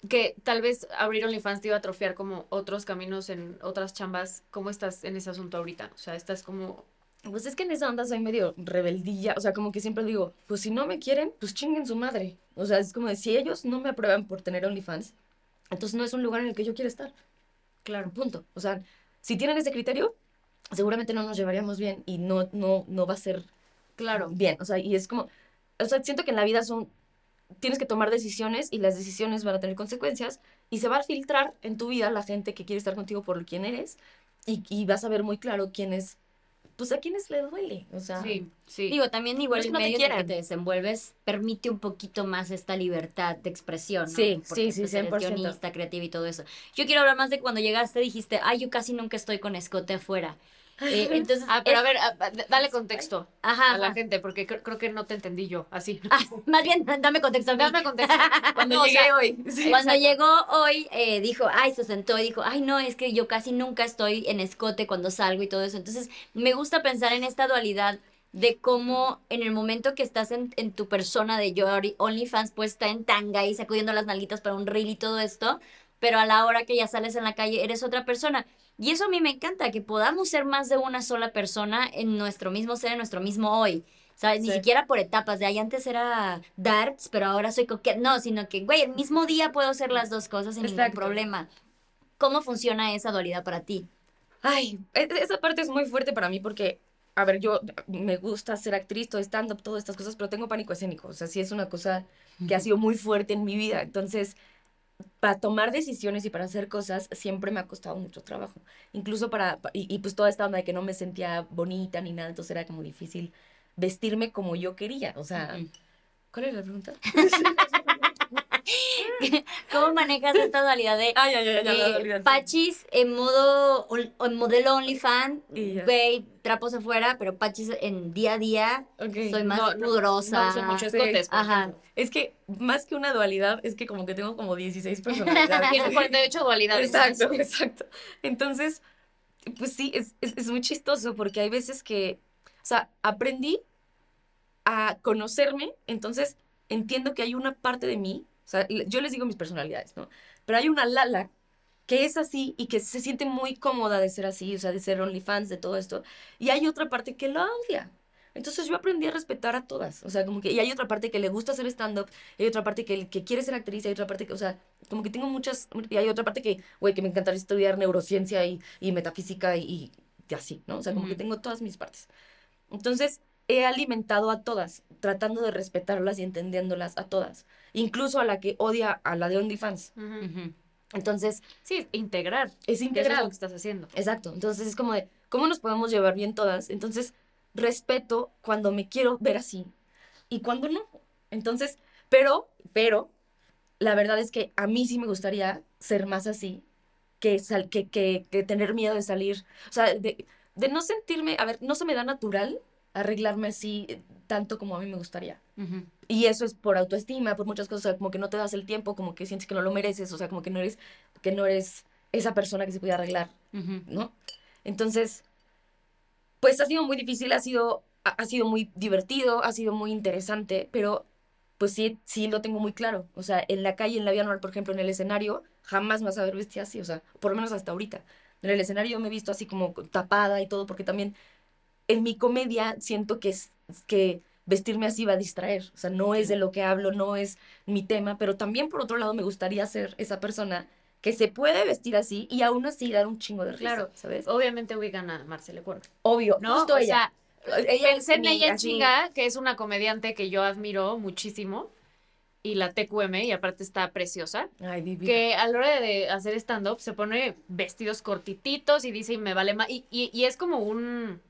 que tal vez abrir OnlyFans te iba a atrofiar como otros caminos en otras chambas, ¿cómo estás en ese asunto ahorita? O sea, estás como... Pues es que en esa onda soy medio rebeldilla. O sea, como que siempre digo, pues si no me quieren, pues chinguen su madre. O sea, es como de si ellos no me aprueban por tener OnlyFans, entonces no es un lugar en el que yo quiero estar. Claro, punto. O sea, si tienen ese criterio, seguramente no nos llevaríamos bien y no, no, no va a ser Claro. bien. O sea, y es como, o sea, siento que en la vida son, tienes que tomar decisiones y las decisiones van a tener consecuencias y se va a filtrar en tu vida la gente que quiere estar contigo por quien eres y, y vas a ver muy claro quién es, pues a quiénes le duele. O sea, Sí, sí. Digo, también igual es que el no te medio en el que te desenvuelves permite un poquito más esta libertad de expresión, ¿no? Sí, Porque, sí, sí, pues, eres 100%. guionista, creativa y todo eso. Yo quiero hablar más de cuando llegaste dijiste, ay, yo casi nunca estoy con escote afuera. Eh, entonces, Ah, pero es- a ver, dale contexto ajá, a la ajá. gente, porque cre- creo que no te entendí yo, así. Ah, más bien, dame contexto a mí. Dame contexto. cuando No, o llegué sea, hoy. sí. Cuando llegó hoy, eh, dijo, ay, se sentó y dijo, ay, no, es que yo casi nunca estoy en escote cuando salgo y todo eso. Entonces, me gusta pensar en esta dualidad de cómo en el momento que estás en, en tu persona de yo OnlyFans, pues está en tanga y sacudiendo las nalguitas para un reel y todo esto, pero a la hora que ya sales en la calle eres otra persona. Y eso a mí me encanta, que podamos ser más de una sola persona en nuestro mismo ser, en nuestro mismo hoy. ¿Sabes? Ni siquiera por etapas, de ahí antes era darts, pero ahora soy coqueta. No, sino que, güey, el mismo día puedo hacer las dos cosas sin ningún Exacto. problema. ¿Cómo funciona esa dualidad para ti? Ay, e- esa parte es muy fuerte para mí porque, a ver, yo me gusta ser actriz, todo stand-up, todas estas cosas, pero tengo pánico escénico. O sea, sí es una cosa que ha sido muy fuerte en mi vida. Entonces, para tomar decisiones y para hacer cosas siempre me ha costado mucho trabajo. Incluso para, pa- y, y pues toda esta onda de que no me sentía bonita ni nada, entonces era como difícil vestirme como yo quería. O sea. ¿cuál era la pregunta? ¿Cómo manejas esta dualidad de Ah, ya, ya, ya, la eh, dualidad. Pachis en modo en modelo ya. güey, trapos afuera, pero Pachis en día a día soy más No, no, pudorosa. No uso mucho Sí. escotes. Ajá. Es que más que una dualidad, es que como que tengo como 16 personalidades. Tienes 48 dualidades. Exacto, exacto. Entonces, pues sí, es, es, es muy chistoso porque hay veces que, o sea, aprendí a conocerme, entonces entiendo que hay una parte de mí, sea, yo les digo mis personalidades, ¿no? Pero hay una Lala que es así y que se siente muy cómoda de ser así, o sea, de ser OnlyFans, de todo esto, y hay otra parte que lo odia. Entonces yo aprendí a respetar a todas, o sea, como que, y hay otra parte que le gusta hacer stand-up, hay otra parte que, que quiere ser actriz, hay otra parte que, o sea, como que tengo muchas, y hay otra parte que, güey, que me encantaría estudiar neurociencia y, y metafísica y, y así, ¿no? O sea, como que Ujú. tengo todas mis partes. Entonces, he alimentado a todas, tratando de respetarlas y entendiéndolas a todas, incluso a la que odia a la de OnlyFans. Entonces, Sí, integrar. es Eso es lo que estás haciendo. Exacto. Entonces es como de, ¿cómo nos podemos llevar bien todas? Entonces, respeto cuando me quiero ver así y cuando no. Entonces, pero, pero, la verdad es que a mí sí me gustaría ser más así que, sal- que, que, que tener miedo de salir. O sea, de, de no sentirme, a ver, no se me da natural arreglarme así eh, tanto como a mí me gustaría. Y eso es por autoestima, por muchas cosas, o sea, como que no te das el tiempo, como que sientes que no lo mereces, o sea, como que no eres, que no eres esa persona que se puede arreglar. ¿no? Entonces, pues ha sido muy difícil, ha sido, ha, ha sido muy divertido, ha sido muy interesante, pero pues sí, sí lo tengo muy claro. O sea, en la calle, en la vida normal, por ejemplo, en el escenario, jamás me vas a ver vestida así, o sea, por lo menos hasta ahorita. En el escenario me he visto así como tapada y todo, porque también en mi comedia siento que es que vestirme así va a distraer. O sea, no es de lo que hablo, no es mi tema, pero también por otro lado me gustaría ser esa persona que se puede vestir así y aún así dar un chingo de risa, Claro. ¿sabes? Obviamente ubican a Marcela Cuervo. Obvio, ¿No? justo o ella. sea, Ella pensé en ella así- chinga, que es una comediante que yo admiro muchísimo. Y la TQM, y aparte está preciosa. Ay, divina. Que a la hora de hacer stand-up se pone vestidos cortititos y dice, y me vale más. Y, y, y es como un.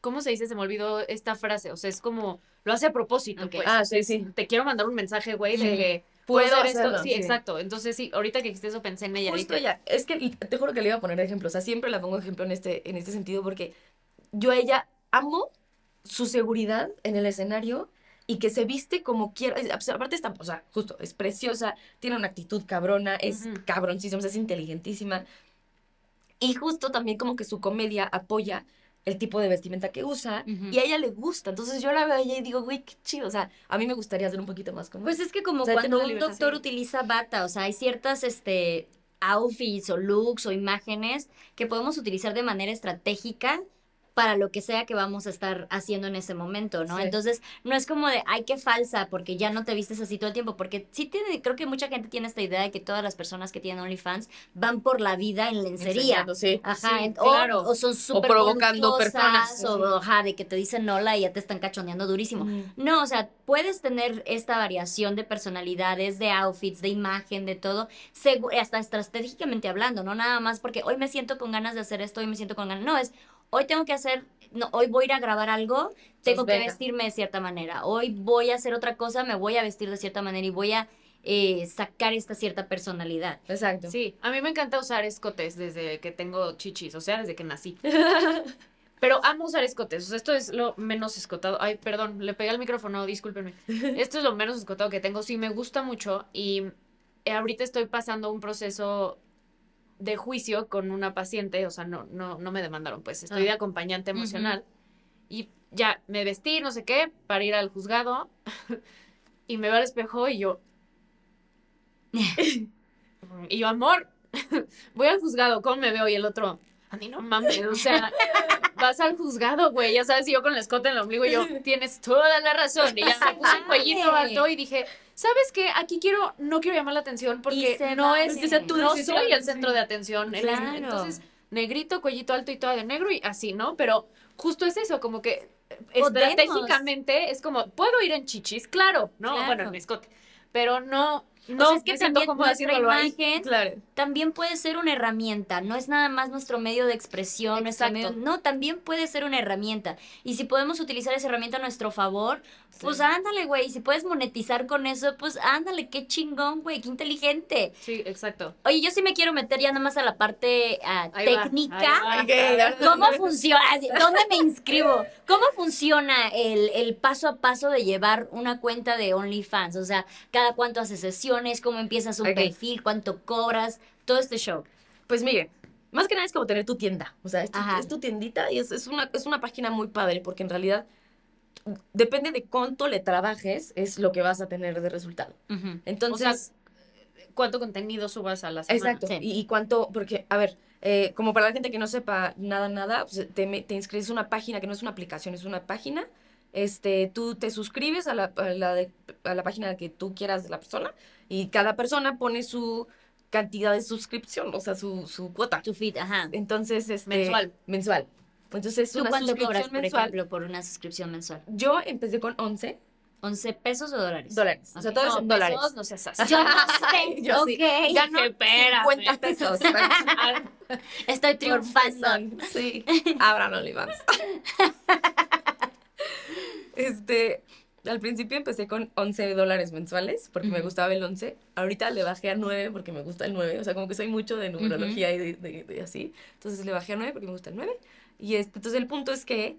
¿Cómo se dice? Se me olvidó esta frase. O sea, es como. Lo hace a propósito, Ok. pues. Ah, O sea, sí, sí. Te quiero mandar un mensaje, güey, de Sí. que. Puedo hacer esto. hacerlo, Sí, sí. exacto. Entonces, sí, ahorita que dijiste eso pensé en ella. Justo dije, ella. Es que te juro que le iba a poner ejemplo. O sea, siempre la pongo ejemplo en este, en este sentido porque yo a ella amo su seguridad en el escenario y que se viste como quiera. Pues, Aparte está, o sea, justo, es preciosa, tiene una actitud cabrona, es Ujú. cabroncísima, o sea, es inteligentísima. Y justo también como que su comedia apoya el tipo de vestimenta que usa y a ella le gusta. Entonces yo la veo a ella y digo, güey, qué chido. O sea, a mí me gustaría ser un poquito más como... Pues es que como O sea, cuando un doctor utiliza bata, o sea, hay ciertas este outfits o looks o imágenes que podemos utilizar de manera estratégica para lo que sea que vamos a estar haciendo en ese momento, ¿no? Sí. Entonces, no es como de, ay, qué falsa, porque ya no te vistes así todo el tiempo, porque sí tiene, creo que mucha gente tiene esta idea de que todas las personas que tienen OnlyFans van por la vida en lencería. sí. Ajá, Sí, en- claro. o, o son súper provocando personas, O, ajá, de que te dicen hola y ya te están cachoneando durísimo. Mm. No, o sea, puedes tener esta variación de personalidades, de outfits, de imagen, de todo, hasta estratégicamente hablando, no nada más porque hoy me siento con ganas de hacer esto, hoy me siento con ganas. No, es hoy tengo que hacer, no, hoy voy a ir a grabar algo, tengo que venga. vestirme de cierta manera. Hoy voy a hacer otra cosa, me voy a vestir de cierta manera y voy a eh, sacar esta cierta personalidad. Exacto. Sí, a mí me encanta usar escotes desde que tengo chichis, o sea, desde que nací. Pero amo usar escotes, o sea, esto es lo menos escotado. Ay, perdón, le pegué al micrófono, discúlpenme. Esto es lo menos escotado que tengo, sí me gusta mucho y ahorita estoy pasando un proceso de juicio con una paciente, o sea, no, no, no me demandaron, pues estoy Ah. de acompañante emocional y ya me vestí, no sé qué, para ir al juzgado y me veo al espejo y yo... y yo, amor, voy al juzgado, ¿cómo me veo? Y el otro, a mí no mames, o sea, vas al juzgado, güey, ya sabes, y yo con el escote en el ombligo, y yo, tienes toda la razón, y ya me puse el cuellito alto y dije, ¿sabes qué? Aquí quiero, no quiero llamar la atención porque se no es, que sea tu no decisión, soy el centro de atención. en este- Claro. Entonces, negrito, cuellito alto y toda de negro y así, ¿no? Pero justo es eso, como que Podemos. estratégicamente es como, puedo ir en chichis, claro, ¿no? Claro. Bueno, en escote, pero no, No, es que me siento también cómoda nuestra haciéndolo ahí. imagen Claro. también puede ser una herramienta, no es nada más nuestro medio de expresión, nuestro Exacto. medio- no, también puede ser una herramienta. Y si podemos utilizar esa herramienta a nuestro favor, pues ándale, güey, si puedes monetizar con eso, pues ándale, qué chingón, güey, qué inteligente. Sí, exacto. Oye, yo sí me quiero meter ya nada más a la parte va, técnica. va. ¿Cómo funciona? ¿Dónde me inscribo? ¿Cómo funciona el, el paso a paso de llevar una cuenta de OnlyFans? O sea, cada cuánto haces sesiones, cómo empiezas un perfil, cuánto cobras, todo este show. Pues miren, más que nada es como tener tu tienda. O sea, es tu, es tu tiendita y es, es una, es una página muy padre porque en realidad depende de cuánto le trabajes, es lo que vas a tener de resultado. Entonces, ¿Cuánto contenido subas a la semana? exacto. sí. Y, y cuánto, porque, a ver, eh, como para la gente que no sepa nada, nada, pues, te, te inscribes a una página que no es una aplicación, es una página. Este, tú te suscribes a la, a la, de- a la página que tú quieras de la persona y cada persona pone su cantidad de suscripción, o sea, su, su cuota. Tu feed, ajá. Entonces, este, Mensual. Mensual. Entonces, es ¿Tú una cuánto suscripción cobras, por mensual. ejemplo, por una suscripción mensual? Yo empecé con 11 ¿11 pesos o dólares? dólares. O sea, Ok. todo es No, dólares. pesos, no seas así. Yo no sé. Yo sí. ok. Gano Espérame. 50 pesos. Estoy Por triunfando. Sí, abran OnlyFans. este, al principio empecé con 11 dólares mensuales porque me Ujú. gustaba el 11. Ahorita le bajé a 9 porque me gusta el 9. O sea, como que soy mucho de numerología y de, de- de así. Entonces le bajé a 9 porque me gusta el 9. Y este, entonces el punto es que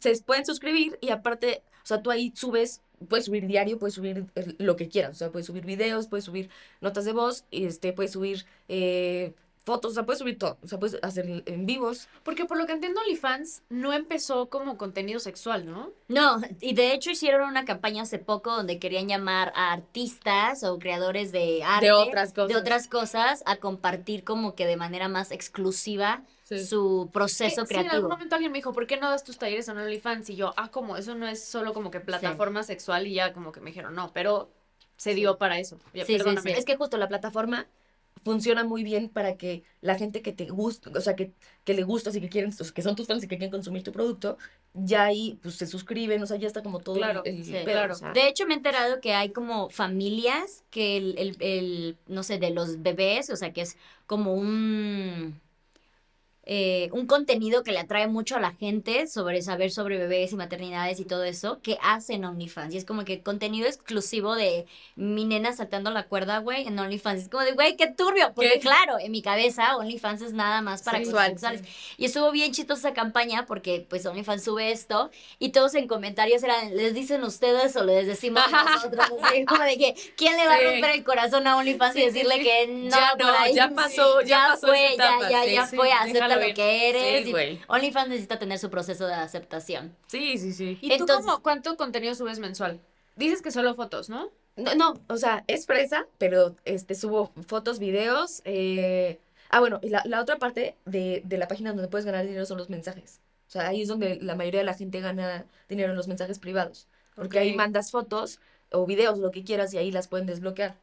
se pueden suscribir y aparte, o sea, tú ahí subes puedes subir diario, puedes subir lo que quieras, o sea, puedes subir videos, puedes subir notas de voz, y este, puedes subir eh, fotos, o sea, puedes subir todo, o sea, puedes hacer en vivos. Porque por lo que entiendo, OnlyFans no empezó como contenido sexual, ¿no? No, y de hecho hicieron una campaña hace poco donde querían llamar a artistas o creadores de arte De otras cosas. de otras cosas a compartir como que de manera más exclusiva Sí. su proceso Sí, en algún creativo. momento alguien me dijo, ¿por qué no das tus talleres en OnlyFans? Y yo, ah, como eso no es solo como que plataforma sexual y ya como que me dijeron, no, pero se dio para eso. Ya, Sí, sí, perdóname. sí. Es que justo la plataforma funciona muy bien para que la gente que te gusta, o sea, que, que le gustas y que quieren, o sea, que son tus fans y que quieren consumir tu producto, ya ahí pues se suscriben, o sea, ya está como todo Claro, el, el sí, pedo, claro. o sea. De hecho, me he enterado que hay como familias que el, el, el, no sé, de los bebés, o sea, que es como un, eh, un contenido que le atrae mucho a la gente sobre saber sobre bebés y maternidades y todo eso, que hacen OnlyFans. Y es como que contenido exclusivo de mi nena saltando la cuerda, güey, en OnlyFans. Es como de, güey, qué turbio. Porque ¿Qué? claro, en mi cabeza OnlyFans es nada más para sexuales. Y estuvo bien chistosa esa campaña porque pues OnlyFans sube esto y todos en comentarios eran, ¿les dicen ustedes o les decimos nosotros? Así como de que, ¿quién le va a Sí. romper el corazón a OnlyFans y Sí, sí, decirle sí. que no, Ya no, ahí? ya pasó, ya pasó fue, esa ya, etapa, ya, sí, ya sí, fue, acepta lo que eres. Sí, y. OnlyFans necesita tener su proceso de aceptación. Sí, sí, sí. ¿Y tú cómo, cuánto contenido subes mensual? Dices que solo fotos, ¿no? No, no, o sea, es fresa, pero este subo fotos, videos. eh, Ah, bueno, y la, la otra parte de, de la página donde puedes ganar dinero son los mensajes. O sea, ahí es donde la mayoría de la gente gana dinero en los mensajes privados. Porque ahí mandas fotos o videos, lo que quieras, y ahí las pueden desbloquear.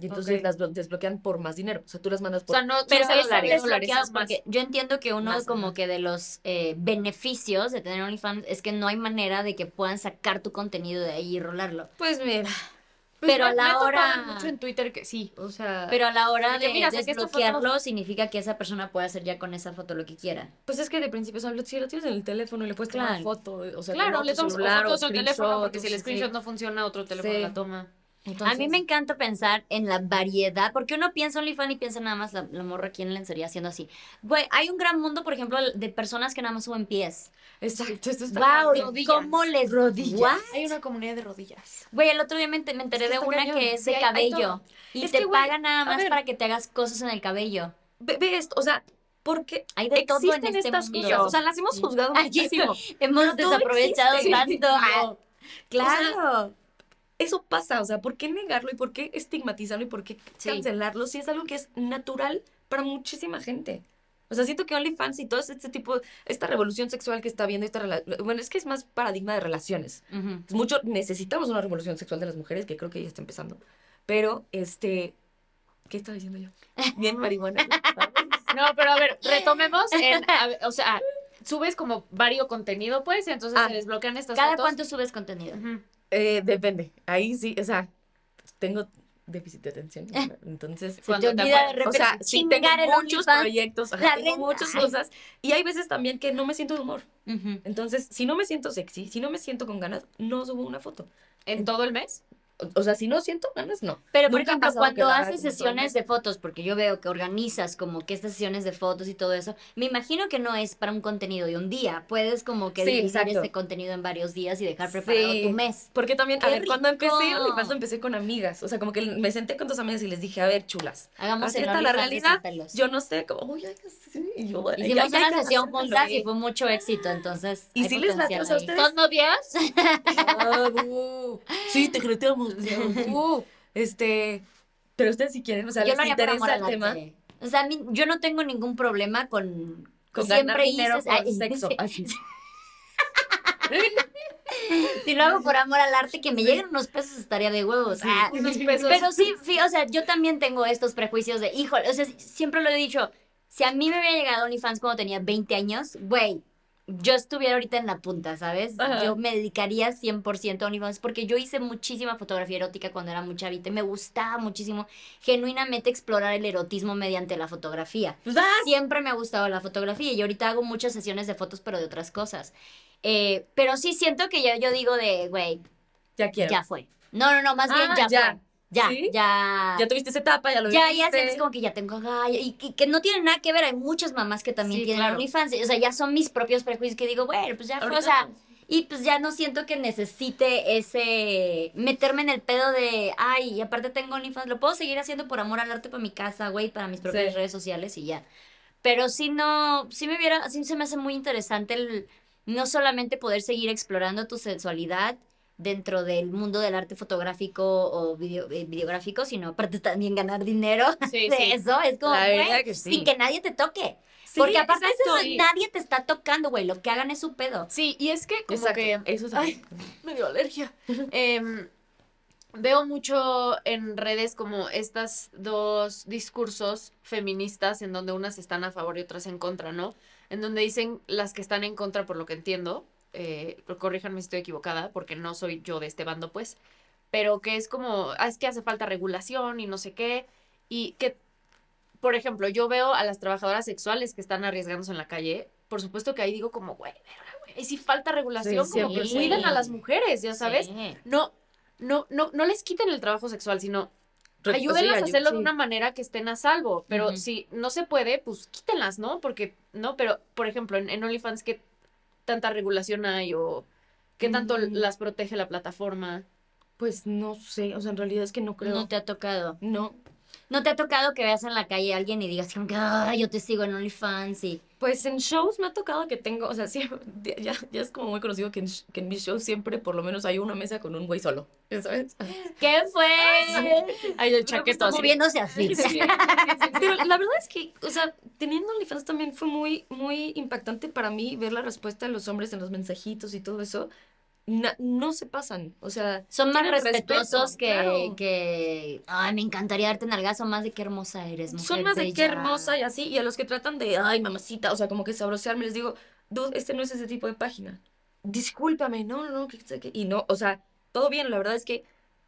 Y entonces las blo- desbloquean por más dinero. O sea, tú las mandas O por... sea, no, Pero no es dólares, porque yo entiendo que uno Más, como que de los eh, beneficios de tener OnlyFans es que no hay manera de que puedan sacar tu contenido de ahí y rolarlo. Pues mira, Pues pero a la me hora- mucho en Twitter que sí, o sea... Pero a la hora De mira, foto. desbloquearlo significa que esa persona puede hacer ya con esa foto lo que quiera. pues es que de principio, o sea, si lo tienes en el teléfono y le puedes tomar Claro. foto, o sea, Claro, le tomas celular o fotos al teléfono porque si el sí. screenshot no funciona, otro teléfono Sí. la toma. A mí Entonces- me encanta pensar en la variedad, porque uno piensa OnlyFans y piensa nada más la, la morra quién le enseñaría haciendo así. Güey, hay un gran mundo, por ejemplo, de personas que nada más suben pies. Exacto, esto está Wow, rodillas. ¿cómo les Rodillas. What? Hay una comunidad de rodillas. Güey, el otro día me, me enteré Es que de una cañón. que es Sí, de hay- hay cabello. y Es te que, pagan nada más ver. para que te hagas cosas en el cabello. Ve, ve esto, o sea, porque Hay de todo en existen este estas mundo. cosas, o sea, las hemos juzgado muchísimo. Hemos desaprovechado existe. tanto. Ah, claro. Eso pasa, o sea, ¿por qué negarlo y por qué estigmatizarlo y por qué cancelarlo si es algo que es natural para muchísima gente? O sea, siento que OnlyFans y todo este tipo, esta revolución sexual que está viendo, esta bueno, es que es más paradigma de relaciones. Ujú. Es mucho, necesitamos una revolución sexual de las mujeres, que creo que ya está empezando. Pero, este, ¿qué estaba diciendo yo? Bien marihuana. No, pero a ver, retomemos en, a ver, o sea, subes como vario contenido, pues, y entonces Ah. se desbloquean estas ¿Cada fotos. cuánto subes contenido? Ujú. Eh, depende. Ahí sí, o sea, tengo déficit de atención. Entonces, Se te Cuando te de o sea, sí tengo muchos OnlyFans. proyectos, ajá, tengo muchas cosas. Y hay veces también que no me siento de humor. Entonces, si no me siento sexy, si no me siento con ganas, no subo una foto. ¿En todo el mes? O, o sea, si no siento ganas, no. Pero, por Nunca ejemplo, cuando haces sesiones de fotos, porque yo veo que organizas como que estas sesiones de fotos y todo eso, me imagino que no es para un contenido de un día. Puedes como que Sí, dividir exacto. ese contenido en varios días y dejar preparado Sí. tu mes. Porque también, a ¡Qué ver, cuando rico! empecé OnlyFans lo empecé con amigas. O sea, como que me senté con dos amigas y les dije, a ver, chulas. Hagamos el la realidad. Yo no sé, como, uy, ay, sí. Y yo, ay, Hicimos ay, una ay, sesión juntas y fue mucho éxito, entonces. ¿Y sí les potencial a ustedes? ¿Son novias? Sí, te creteamos. Uh, Este, pero ustedes si quieren, o sea, Yo les por interesa el tema arte. O sea, a mí- yo no tengo ningún problema con. con siempre ganar dinero hice- por ay, sexo. sí. Así. Si lo hago por amor al arte, que me lleguen unos pesos estaría de huevos. Ah, unos pesos. Pero sí, sí, o sea, yo también tengo estos prejuicios de, híjole, o sea, siempre lo he dicho, si a mí me hubiera llegado OnlyFans cuando tenía 20 años, güey, yo estuviera ahorita en la punta, ¿sabes? Ajá. Yo me dedicaría 100% a OnlyFans porque yo hice muchísima fotografía erótica cuando era muy chavita y me gustaba muchísimo genuinamente explorar el erotismo mediante la fotografía. Pues, ah, Siempre me ha gustado la fotografía y ahorita hago muchas sesiones de fotos, pero de otras cosas. Eh, pero sí siento que ya yo digo de, güey, ya quiero. ya fue. No, no, no, más bien Ah, ya, ya. fue. Ya, ¿Sí? ya. Ya tuviste esa etapa, ya lo Ya, viviste. ya sientes como que ya tengo gallo. Y, y que no tiene nada que ver. Hay muchas mamás que también Sí, tienen claro. OnlyFans. O sea, ya son mis propios prejuicios que digo, bueno, pues ya. O sea. Y pues ya no siento que necesite ese meterme en el pedo de, ay, y aparte tengo OnlyFans, lo puedo seguir haciendo por amor al arte para mi casa, güey, para mis propias Sí. redes sociales y ya. Pero sí no, sí me hubiera, sí se me hace muy interesante el no solamente poder seguir explorando tu sensualidad dentro del mundo del arte fotográfico o video, eh, videográfico, sino aparte también ganar dinero Sí, de sí. eso. Es como, güey, que sí. sin que nadie te toque. Sí, Porque aparte de exacto, eso, y- nadie te está tocando, güey. Lo que hagan es su pedo. Sí, y es que como Exacto. que Eso es Ay, me dio alergia. Em, veo mucho en redes como estas dos discursos feministas en donde unas están a favor y otras en contra, ¿no? En donde dicen las que están en contra, por lo que entiendo, eh, corríjanme si estoy equivocada, porque no soy yo de este bando, pues, pero que es como, ah, es que hace falta regulación y no sé qué, y que, por ejemplo, yo veo a las trabajadoras sexuales que están arriesgándose en la calle, por supuesto que ahí digo como, güey, verga, güey, y si falta regulación, Sí, como que 100%. cuiden a las mujeres, ya sabes, Sí. no, no, no, no les quiten el trabajo sexual, sino Re- ayúdenlas sí, a hacerlo sí. de una manera que estén a salvo. Pero si no se puede, pues quítenlas, ¿no? Porque, no, pero, por ejemplo, en, en OnlyFans, ¿qué tanta regulación hay? O qué tanto Mm. las protege la plataforma? Pues no sé, o sea, en realidad es que no creo. No te ha tocado. No. ¿No te ha tocado que veas en la calle a alguien y digas como que, "Ah, yo te sigo en OnlyFans y... Pues en shows me ha tocado que tengo, o sea, siempre, ya, ya es como muy conocido que en, que en mis shows siempre por lo menos hay una mesa con un güey solo, ¿sabes? ¿Qué fue? Hay el chaqueto así. Moviéndose así. Sí. Pero la verdad es que, o sea, teniendo OnlyFans también fue muy, muy impactante para mí ver la respuesta de los hombres en los mensajitos y todo eso. Na- no se pasan, o sea, Son más respetuosos respeto, que, claro. que... Ay, me encantaría darte nalgazo más de qué hermosa eres, mujer son más de qué bella". hermosa y así, y a los que tratan de, ay, mamacita, o sea, como que sabrosearme, les digo, dude, este no es ese tipo de página. Discúlpame, no, no, no, que, que- y no, o sea, todo bien, la verdad es que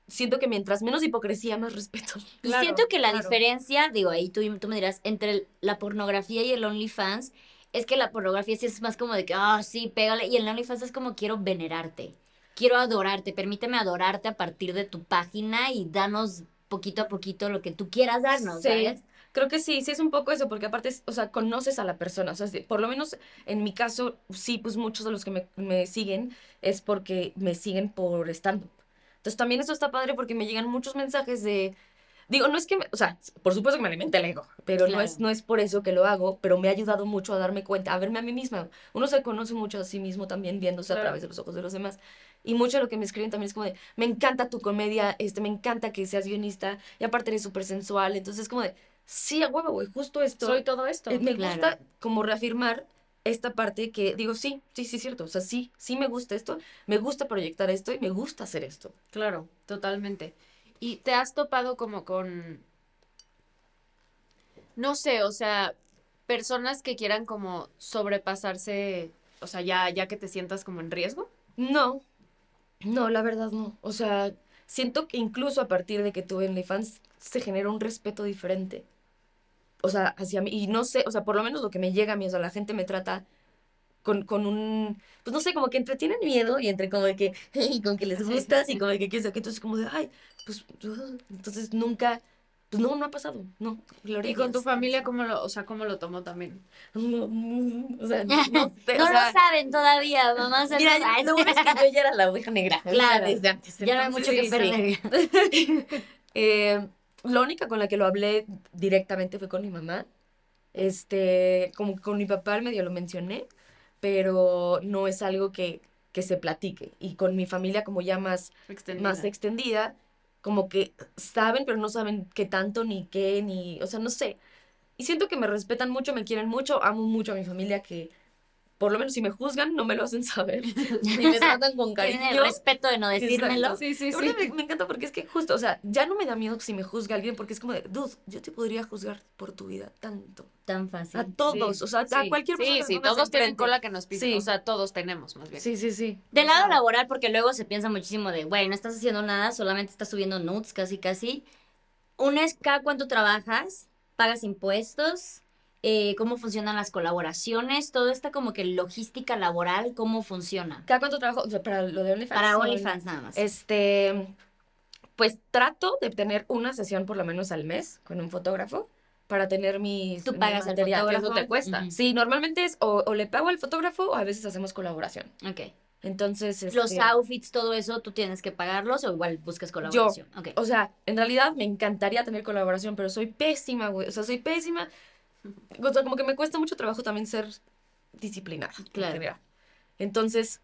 siento que mientras menos hipocresía, más respeto. Y Claro, siento que la claro. diferencia, digo, ahí tú, tú me dirás, entre el- la pornografía y el OnlyFans, es que la pornografía sí es más como de que, ah, sí, pégale, y el OnlyFans es como quiero venerarte, quiero adorarte, permíteme adorarte a partir de tu página y danos poquito a poquito lo que tú quieras darnos, Sí. ¿sabes? Creo que sí, sí es un poco eso, porque aparte, es- o sea, conoces a la persona, o sea, por lo menos en mi caso, sí, pues muchos de los que me, me siguen es porque me siguen por stand-up. Entonces también eso está padre porque me llegan muchos mensajes de, digo, no es que, me- o sea, por supuesto que me alimenta el ego, pero no, Claro. es, no es por eso que lo hago, pero me ha ayudado mucho a darme cuenta, a verme a mí misma. Uno se conoce mucho a sí mismo también viéndose a Claro. través de los ojos de los demás. Y mucho de lo que me escriben también es como de, me encanta tu comedia, este, me encanta que seas guionista, y aparte eres súper sensual. Entonces es como de, sí, a huevo, güey, justo esto. Soy todo esto. Eh, me Claro. gusta como reafirmar esta parte que digo, sí, sí, sí, es cierto. O sea, sí, sí me gusta esto, me gusta proyectar esto y me gusta hacer esto. Claro, totalmente. ¿Y te has topado como con, no sé, o sea, personas que quieran como sobrepasarse, o sea, ya, ya que te sientas como en riesgo? No, no, la verdad no. O sea, siento que incluso a partir de que tuve OnlyFans se genera un respeto diferente. O sea, hacia mí. Y no sé, o sea, por lo menos lo que me llega a mí, o sea, la gente me trata con, con un, pues no sé, como que entre tienen miedo y entre como de que, y con que les gustas y como de que, que entonces como de, ay, pues, entonces nunca, pues no, no ha pasado, no. Gloria ¿Y con tu familia cómo lo, o sea, cómo lo tomó también? No, no, o sea, no, no sé, No o sea, lo saben todavía, mamá. se Mira, lo sabe. lo bueno es que yo ya era la oveja negra. Claro. desde antes. Ya no hay mucho que sí, sí. perder. Eh, la única con la que lo hablé directamente fue con mi mamá. Este, como con mi papá medio lo mencioné, pero no es algo que, que se platique. Y con mi familia como ya más, Extendida. más extendida, como que saben, pero no saben qué tanto, ni qué, ni, o sea, no sé. Y siento que me respetan mucho, me quieren mucho, amo mucho a mi familia que, por lo menos si me juzgan, no me lo hacen saber. y me tratan con Tienen el cariño. respeto de no decírmelo. Sí, sí, sí. Me, me encanta porque es que justo, o sea, ya no me da miedo si me juzga alguien porque es como de, dude, yo te podría juzgar por tu vida tanto. Tan fácil. A todos, o sea, a cualquier persona. Sí, sí, todos tienen cola que nos pisen. Sí. O sea, todos tenemos, más bien. Sí, sí, sí. Del lado laboral, porque luego se piensa muchísimo de, güey, no estás haciendo nada, solamente estás subiendo nudes casi, casi. Uno es cada cuánto trabajas, pagas impuestos, eh, cómo funcionan las colaboraciones, todo esta como que logística laboral, cómo funciona. ¿Cada cuánto trabajo? O sea, para lo de OnlyFans. Para OnlyFans nada más. Este, pues trato de tener una sesión por lo menos al mes con un fotógrafo para tener mis. Tú pagas al fotógrafo. Te cuesta. Sí, normalmente es o, o le pago al fotógrafo o a veces hacemos colaboración. Ok. Entonces, Los este, outfits, todo eso, tú tienes que pagarlos o igual buscas colaboración. Ok. O sea, en realidad me encantaría tener colaboración, pero soy pésima, güey. O sea, soy pésima. O sea, como que me cuesta mucho trabajo también ser disciplinada. en Claro. general. Entonces,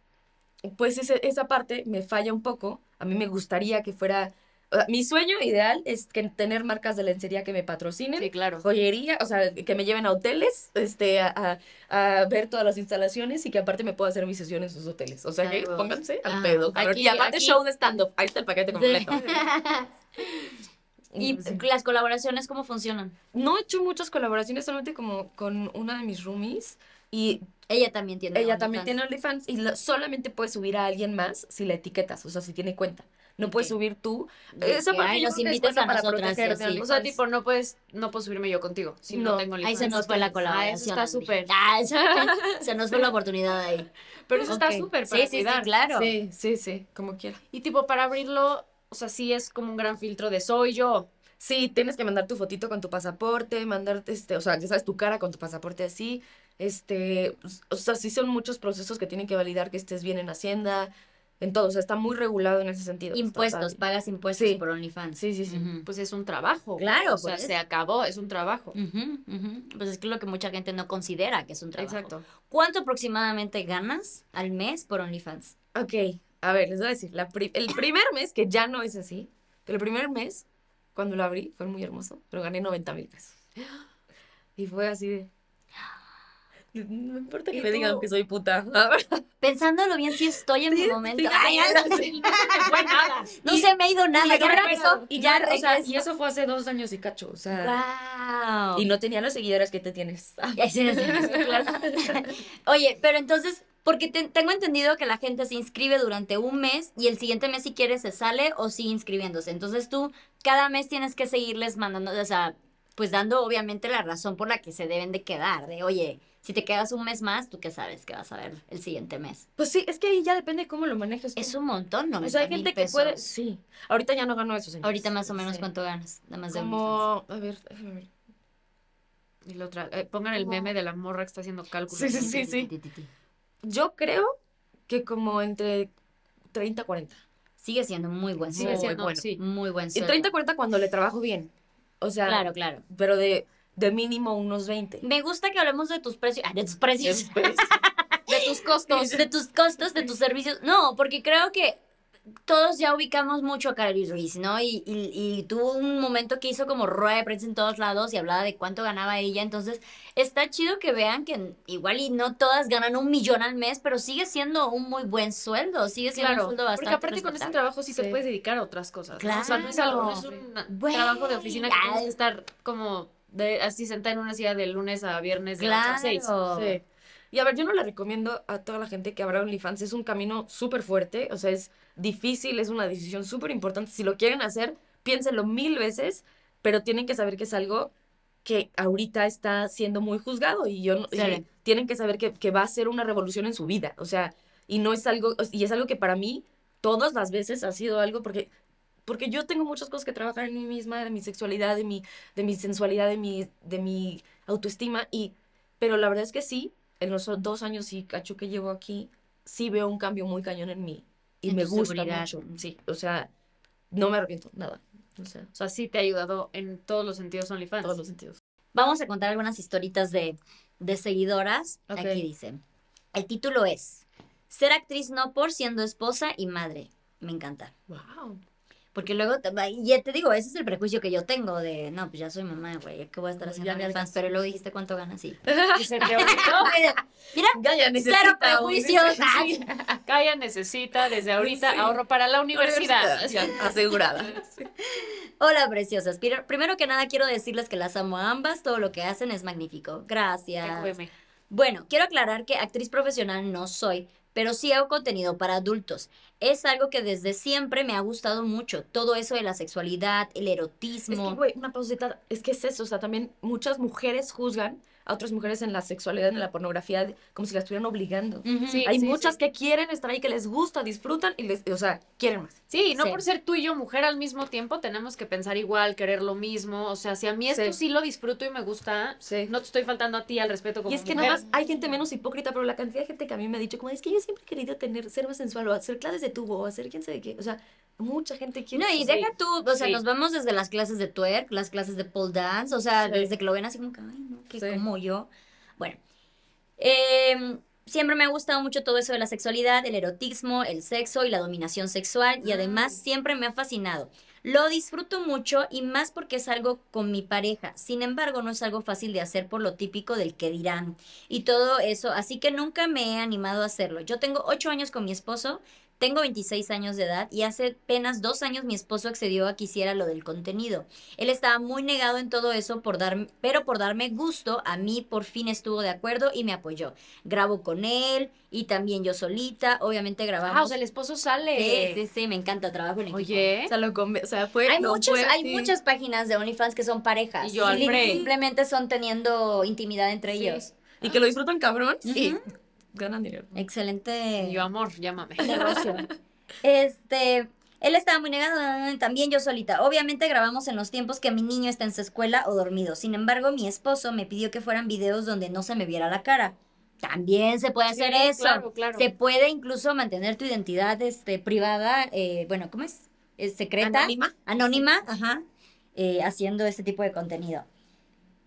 pues ese- esa parte me falla un poco. A mí me gustaría que fuera... o sea, mi sueño ideal es que tener marcas de lencería que me patrocinen. Sí, claro. Joyería, o sea, que me lleven a hoteles, este, a, a- a ver todas las instalaciones y que aparte me pueda hacer mi sesión en sus hoteles. O sea, que Claro. pónganse al Ah, pedo. aquí- y aparte aquí- show de stand-up. Ahí está el paquete completo. ¿Y Sí. las colaboraciones cómo funcionan? No he hecho muchas colaboraciones, solamente como con una de mis roomies. Y Ella también tiene ella también tiene OnlyFans. Y lo- solamente puedes subir a alguien más si la etiquetas, o sea, si tiene cuenta. No puedes Ok. subir tú. De Esa parte ay, yo nos creo que es invites buena a para nosotras así. O sea, tipo, no puedes, no puedo subirme yo contigo si no, No, tengo Ahí OnlyFans. se nos fue la Ah, colaboración. eso está súper. Ah, se nos fue la oportunidad ahí. Pero eso Ok. está súper para Sí, sí, sí, claro. Sí, sí, sí, como quiera. Y tipo, para abrirlo, o sea, sí es como un gran filtro de soy yo. Sí, tienes que mandar tu fotito con tu pasaporte, mandar, este, o sea, ya sabes, tu cara con tu pasaporte así. Este, pues, o sea, sí son muchos procesos que tienen que validar que estés bien en Hacienda, en todo. O sea, está muy regulado en ese sentido. Impuestos, pagas impuestos Sí. por OnlyFans. Sí, sí, sí. Pues es un trabajo. Claro, O sea, pues. se acabó, es un trabajo. Ujú. Pues es que lo que mucha gente no considera que es un trabajo. Exacto. ¿Cuánto aproximadamente ganas al mes por OnlyFans? Ok, a ver, les voy a decir, la pri- el primer mes, que ya no es así, pero el primer mes, cuando lo abrí, fue muy hermoso, pero gané 90 mil pesos. Y fue así de... No me importa que ¿Y me digan tú? que soy puta. Pensándolo bien, si estoy en mi Sí, momento. sí, Ay, sí, ay, sí. No fue nada. no se me ha ido nada. Y ya regresó. y ya, o sea, y eso fue hace dos años y cacho, o sea... Wow. Y no tenía los seguidores que te tienes. Sí, sí, sí. Oye, pero entonces, porque te- tengo entendido que la gente se inscribe durante un mes y el siguiente mes si quiere se sale o sigue inscribiéndose. Entonces tú cada mes tienes que seguirles mandando, o sea, pues dando obviamente la razón por la que se deben de quedar. De, oye, si te quedas un mes más, tú qué sabes que vas a ver el siguiente mes. Pues sí, es que ahí ya depende cómo lo manejes. Es un montón, ¿no? O sea, hay gente que puede... Sí. Ahorita ya no gano eso, señores. Ahorita más o menos Sí. cuánto ganas, nada más de. Como... A ver, déjame ver. Y la otra, eh, pongan el meme de la morra que está haciendo cálculos. Sí, sí, sí, sí. Yo creo que como entre 30 40. Sigue siendo muy buen Sigue sueldo. siendo, bueno. sí. Muy buen Y sueldo. 30 40 cuando le trabajo bien. O sea, Claro, claro. pero de, de mínimo unos 20. Me gusta que hablemos de tus precios. Ah, de tus precios. De tus costos. de tus costos, de tus servicios. No, porque creo que todos ya ubicamos mucho a Carly Ruiz, ¿no? Y, y, y tuvo un momento que hizo como rueda de prensa en todos lados y hablaba de cuánto ganaba ella. Entonces, está chido que vean que igual y no todas ganan un millón al mes, pero sigue siendo un muy buen sueldo. Sigue siendo un Claro, sueldo bastante porque aparte con ese trabajo sí, te Sí. puedes dedicar a otras cosas. ¿no? O sea, no es algo, no es un trabajo de oficina que tienes que estar como de, así sentada en una silla de lunes a viernes de 8 a 6. Claro. Sí. Y a ver, yo no le recomiendo a toda la gente que abra OnlyFans. Es un camino súper fuerte. O sea, es difícil, es una decisión súper importante. Si lo quieren hacer, piénsenlo mil veces, pero tienen que saber que es algo que ahorita está siendo muy juzgado y yo Sí. y tienen que saber que, que va a ser una revolución en su vida. O sea, y no es algo, y es algo que para mí todas las veces ha sido algo porque porque yo tengo muchas cosas que trabajar en mí misma, de mi sexualidad, de mi, de mi sensualidad, de mi, de mi autoestima, y, pero la verdad es que sí, en los dos años y cacho que llevo aquí, sí veo un cambio muy cañón en mí, y En me gusta mucho, sí, o sea, no me arrepiento, nada, o sea, O sea, sí te ha ayudado en todos los sentidos OnlyFans. todos los sentidos. Vamos a contar algunas historitas de, de seguidoras. Aquí dice. El título es Ser actriz no por siendo esposa y madre. Me encanta. Wow. Porque luego, ya te digo, ese es el prejuicio que yo tengo de, no, pues ya soy mamá, güey, ¿qué voy a estar No, haciendo OnlyFans? alcanzó. Pero luego dijiste cuánto ganas, sí. Dice, te Mira, cero prejuicios. Kaya necesita desde ahorita Sí. ahorro para la universidad. Asegurada. Hola, preciosas. Pri- Primero que nada, quiero decirles que las amo a ambas. Todo lo que hacen es magnífico. Gracias. Bueno, quiero aclarar que actriz profesional no soy, pero sí hago contenido para adultos. Es algo que desde siempre me ha gustado mucho. Todo eso de la sexualidad, el Es erotismo. que, güey, una pausita, es que es eso, o sea, también muchas mujeres juzgan a otras mujeres en la sexualidad, en la pornografía, como si las estuvieran obligando. Sí. Hay muchas que quieren estar ahí, que les gusta, disfrutan y les, o sea, quieren más. Sí, no Sí. por ser tú y yo mujer al mismo tiempo tenemos que pensar igual, querer lo mismo. O sea, si a mí esto sí, Sí. lo disfruto y me gusta, Sí. no te estoy faltando a ti al respeto como Y es que mujer. nada más hay gente menos hipócrita, pero la cantidad de gente que a mí me ha dicho, como es que yo siempre he querido tener, ser más sensual, o hacer clases de tubo, o hacer quién sabe qué. O sea, mucha gente quiere. No, y deja tú, o sea, sí. nos vamos desde las clases de twerk, las clases de pole dance, o sea, Sí. desde que lo ven así como que, ay, no, que como yo. Bueno, em, siempre me ha gustado mucho todo eso de la sexualidad, el erotismo, el sexo y la dominación sexual, y además siempre me ha fascinado. Lo disfruto mucho y más porque es algo con mi pareja. Sin embargo, no es algo fácil de hacer por lo típico del que dirán y todo eso, así que nunca me he animado a hacerlo. Yo tengo ocho años con mi esposo, tengo 26 años de edad y hace apenas dos años mi esposo accedió a que hiciera lo del contenido. Él estaba muy negado en todo eso, por dar, pero por darme gusto, a mí por fin estuvo de acuerdo y me apoyó. Grabo con él y también yo solita, obviamente grabamos. Ah, o sea, el esposo sale. Sí, sí, sí, me encanta, trabajo en equipo. Oye. O sea, lo o sea, fue. Hay, no muchos, fue hay muchas páginas de OnlyFans que son parejas. Y yo, Alfred. Simplemente son teniendo intimidad entre Sí. ellos. Y que lo disfrutan cabrón y Ujú. Ganan dinero. Excelente. Yo, amor, llámame. negocio. Este, él estaba muy negado, también yo solita. Obviamente grabamos en los tiempos que mi niño está en su escuela o dormido. Sin embargo, mi esposo me pidió que fueran videos donde no se me viera la cara. También se puede Sí, hacer eso. claro, claro. Se puede incluso mantener tu identidad este, privada, eh, bueno, ¿cómo es? ¿Es secreta. Anónima. Anónima, ajá. eh, haciendo este tipo de contenido.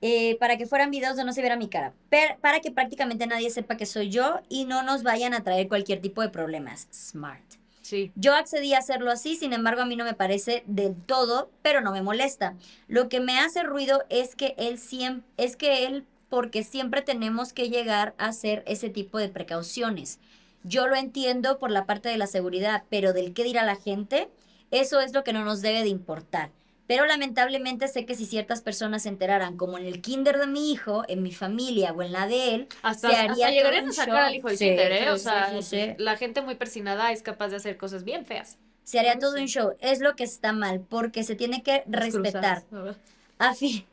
Eh, para que fueran videos donde no se viera mi cara. Per- para que prácticamente nadie sepa que soy yo y no nos vayan a traer cualquier tipo de problemas. Smart. Sí. Yo accedí a hacerlo así, sin embargo a mí no me parece del todo, pero no me molesta. Lo que me hace ruido es que él siempre, es que él, porque siempre tenemos que llegar a hacer ese tipo de precauciones. Yo lo entiendo por la parte de la seguridad, pero del qué dirá la gente, eso es lo que no nos debe de importar. Pero lamentablemente sé que si ciertas personas se enteraran, como en el kinder de mi hijo, en mi familia o en la de él, Hasta, se haría todo llegarían un a sacar show. al hijo del Sí, kinder, ¿eh? sí, o sí, sea, sí, la gente muy persinada es capaz de hacer cosas bien feas. se haría todo un show. Es lo que está mal, porque se tiene que Las respetar. cruzadas, a ver. A, fi-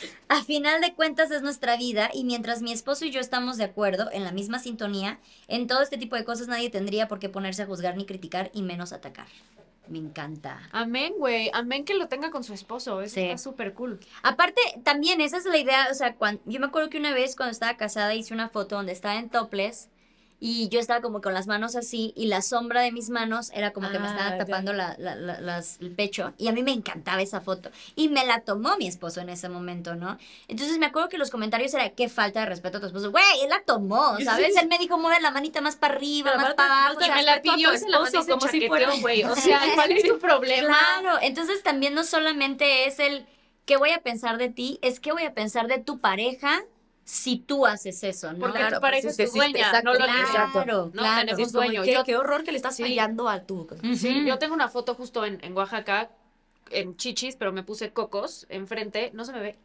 a final de cuentas es nuestra vida y mientras mi esposo y yo estamos de acuerdo en la misma sintonía, en todo este tipo de cosas nadie tendría por qué ponerse a juzgar ni criticar y menos atacar. Me encanta. Amén, güey. Amén que lo tenga con su esposo. Eso Sí. está súper cool. Aparte, también esa es la idea, o sea, cuando, yo me acuerdo que una vez cuando estaba casada hice una foto donde estaba en topless y yo estaba como con las manos así y la sombra de mis manos era como que me Ah, estaba ya. tapando la, la- la- las- el pecho y a mí me encantaba esa foto y me la tomó mi esposo en ese momento, ¿no? Entonces me acuerdo que los comentarios era qué falta de respeto a tu esposo, güey, él la tomó, ¿sabes? Sí. Él me dijo mueve la manita más para arriba, Pero más para abajo, o sea, me la pidió la esposo, como si fuera- chaqueteó, güey. O sea, ¿cuál es tu problema? Claro, entonces también no solamente es el qué voy a pensar de ti, es qué voy a pensar de tu pareja si tú haces eso, ¿no? Porque Claro, tu pareja pues, es tu dueña, exacto, no lo claro, exacto. claro. No tenemos dueño. qué, Yo- qué horror que le estás Sí. fallando a tu. Sí, Ujú. yo tengo una foto justo en, en Oaxaca, en chichis, pero me puse cocos enfrente. No se me ve.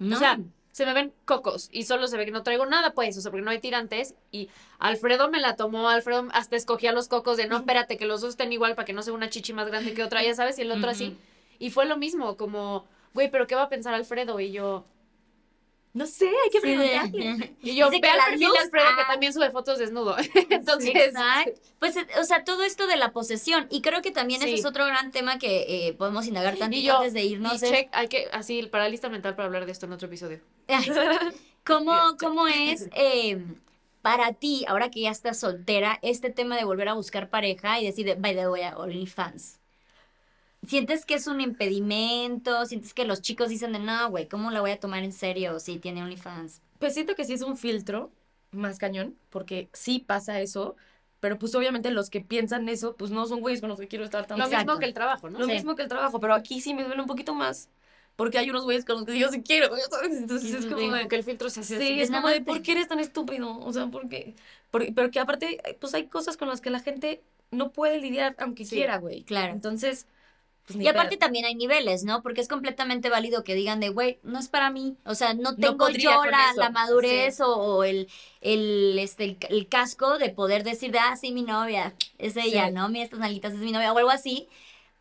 No. O sea, se me ven cocos y solo se ve que no traigo nada, pues, o sea, porque no hay tirantes. Y Alfredo me la tomó, Alfredo hasta escogía los cocos de no, espérate, que los dos estén igual para que no sea una chichi más grande que otra, ya sabes, y el otro así. Y fue lo mismo, como, güey, pero ¿qué va a pensar Alfredo? Y yo, No sé, hay que Sí, preguntarle. y yo, ve al perfil de Alfredo que ah. también sube fotos desnudo. Entonces, Exacto. Pues, eh, o sea, todo esto de la posesión. Y creo que también ese Sí. es otro gran tema que eh, podemos indagar yo, antes de irnos. y check, hay que, así, para lista mental para hablar de esto en otro episodio. ¿Cómo, Yeah, cómo es eh, para ti, ahora que ya estás soltera, este tema de volver a buscar pareja y decir, by the way, OnlyFans? ¿Sientes que es un impedimento? ¿Sientes que los chicos dicen de no, güey, ¿cómo la voy a tomar en serio si tiene OnlyFans? Pues siento que sí es un filtro más cañón, porque sí pasa eso, pero pues obviamente los que piensan eso, pues no son güeyes con los que quiero estar tan Lo Exacto. mismo que el trabajo, ¿no? Lo Sí. mismo que el trabajo, pero aquí sí me duele un poquito más, porque hay unos güeyes con los que yo sí quiero, ¿sabes? Entonces es como de... que el filtro se hace Sí, así. es como de, ¿por qué eres tan estúpido? O sea, ¿por qué? Por- pero que aparte, pues hay cosas con las que la gente no puede lidiar aunque Sí, quiera, güey. claro. Entonces, pues Y aparte pedo. también hay niveles, ¿no? Porque es completamente válido que digan de, güey, no es para mí. O sea, no No tengo podría yo la, madurez o, o el, el, este, el, el casco de poder decir, de, ah, sí, mi novia, es ella, Sí. ¿no? Mira estas nalguitas, es mi novia, o algo así.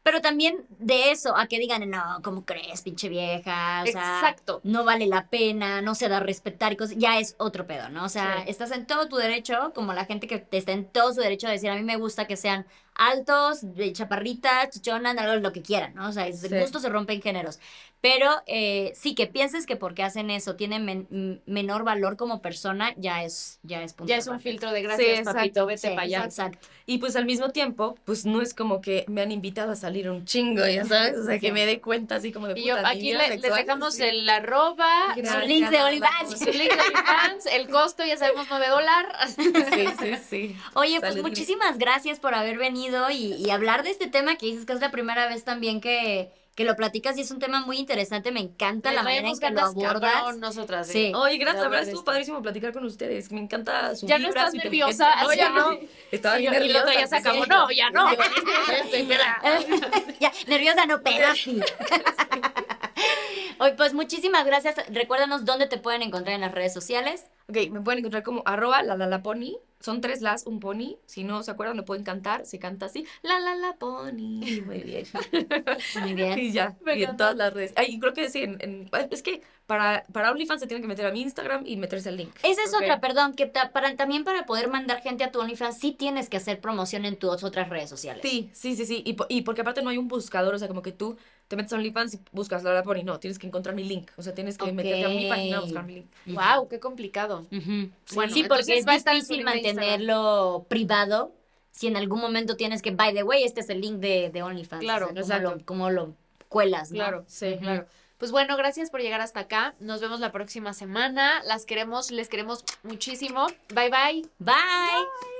Pero también de eso, a que digan, no, ¿cómo crees, pinche vieja? O sea, Exacto. no vale la pena, no se da a respetar y cosas, ya es otro pedo, ¿no? O sea, Sí. estás en todo tu derecho, como la gente que está en todo su derecho de decir, a mí me gusta que sean altos, de chaparritas, chichonas, algo, lo que quieran, ¿no? O sea, es- Sí. gusto se rompe en géneros. Pero eh, sí, que pienses que porque hacen eso tienen men- menor valor como persona, ya es, ya es punto Ya es un filtro de gracias, exacto. papito, vete Sí, para allá. Exacto. Y pues al mismo tiempo, pues no es como que me han invitado a salir un chingo, ya sabes, o sea, que Sí. me dé cuenta así como de Y yo, puta, aquí le- les dejamos sí. el arroba, Su link de OnlyFans. su link de OnlyFans, el costo, ya sabemos, 9 dólares. Sí, sí, sí. Oye, pues muchísimas gracias por haber venido y, y hablar de este tema que dices que es la primera vez también que, que lo platicas y es un tema muy interesante. Me encanta la manera en que lo abordas. nosotras. Sí. ¿eh? Oye, gracias, la verdad estuvo padrísimo platicar con ustedes. Me encanta su Ya no estás nerviosa. No, ya no. Estaba bien nerviosa. ya se acabó. sí. No, ya no. Estoy peda. ya, nerviosa no, pero sí. Oye, pues muchísimas gracias. Recuérdanos dónde te pueden encontrar en las redes sociales. Ok, me pueden encontrar como arroba la la la pony. Son tres las, un pony. Si no se acuerdan, lo pueden cantar. Se canta así. La la la pony. Muy bien. Muy bien. Y ya. Me y en todas las redes. Ay, creo que sí. en- en- es que para, para OnlyFans se tienen que meter a mi Instagram y meterse el link. Esa es otra, perdón, que ta- para, también para poder mandar gente a tu OnlyFans sí tienes que hacer promoción en tus otras redes sociales. Sí, sí, sí, sí. Y, y porque aparte no hay un buscador, o sea, como que tú te metes a OnlyFans y buscas la la pony. No, tienes que encontrar mi link. O sea, tienes que meterte a mi página a buscar mi link. Wow, qué complicado. Bueno, sí, porque es difícil mantenerlo privado si en algún momento tienes que, by the way, este es el link de, de OnlyFans. Claro, o sea, exacto. ¿cómo lo, cómo lo cuelas, no? Claro, sí, claro. Pues bueno, gracias por llegar hasta acá. Nos vemos la próxima semana. Las queremos, les queremos muchísimo. Bye bye. Bye.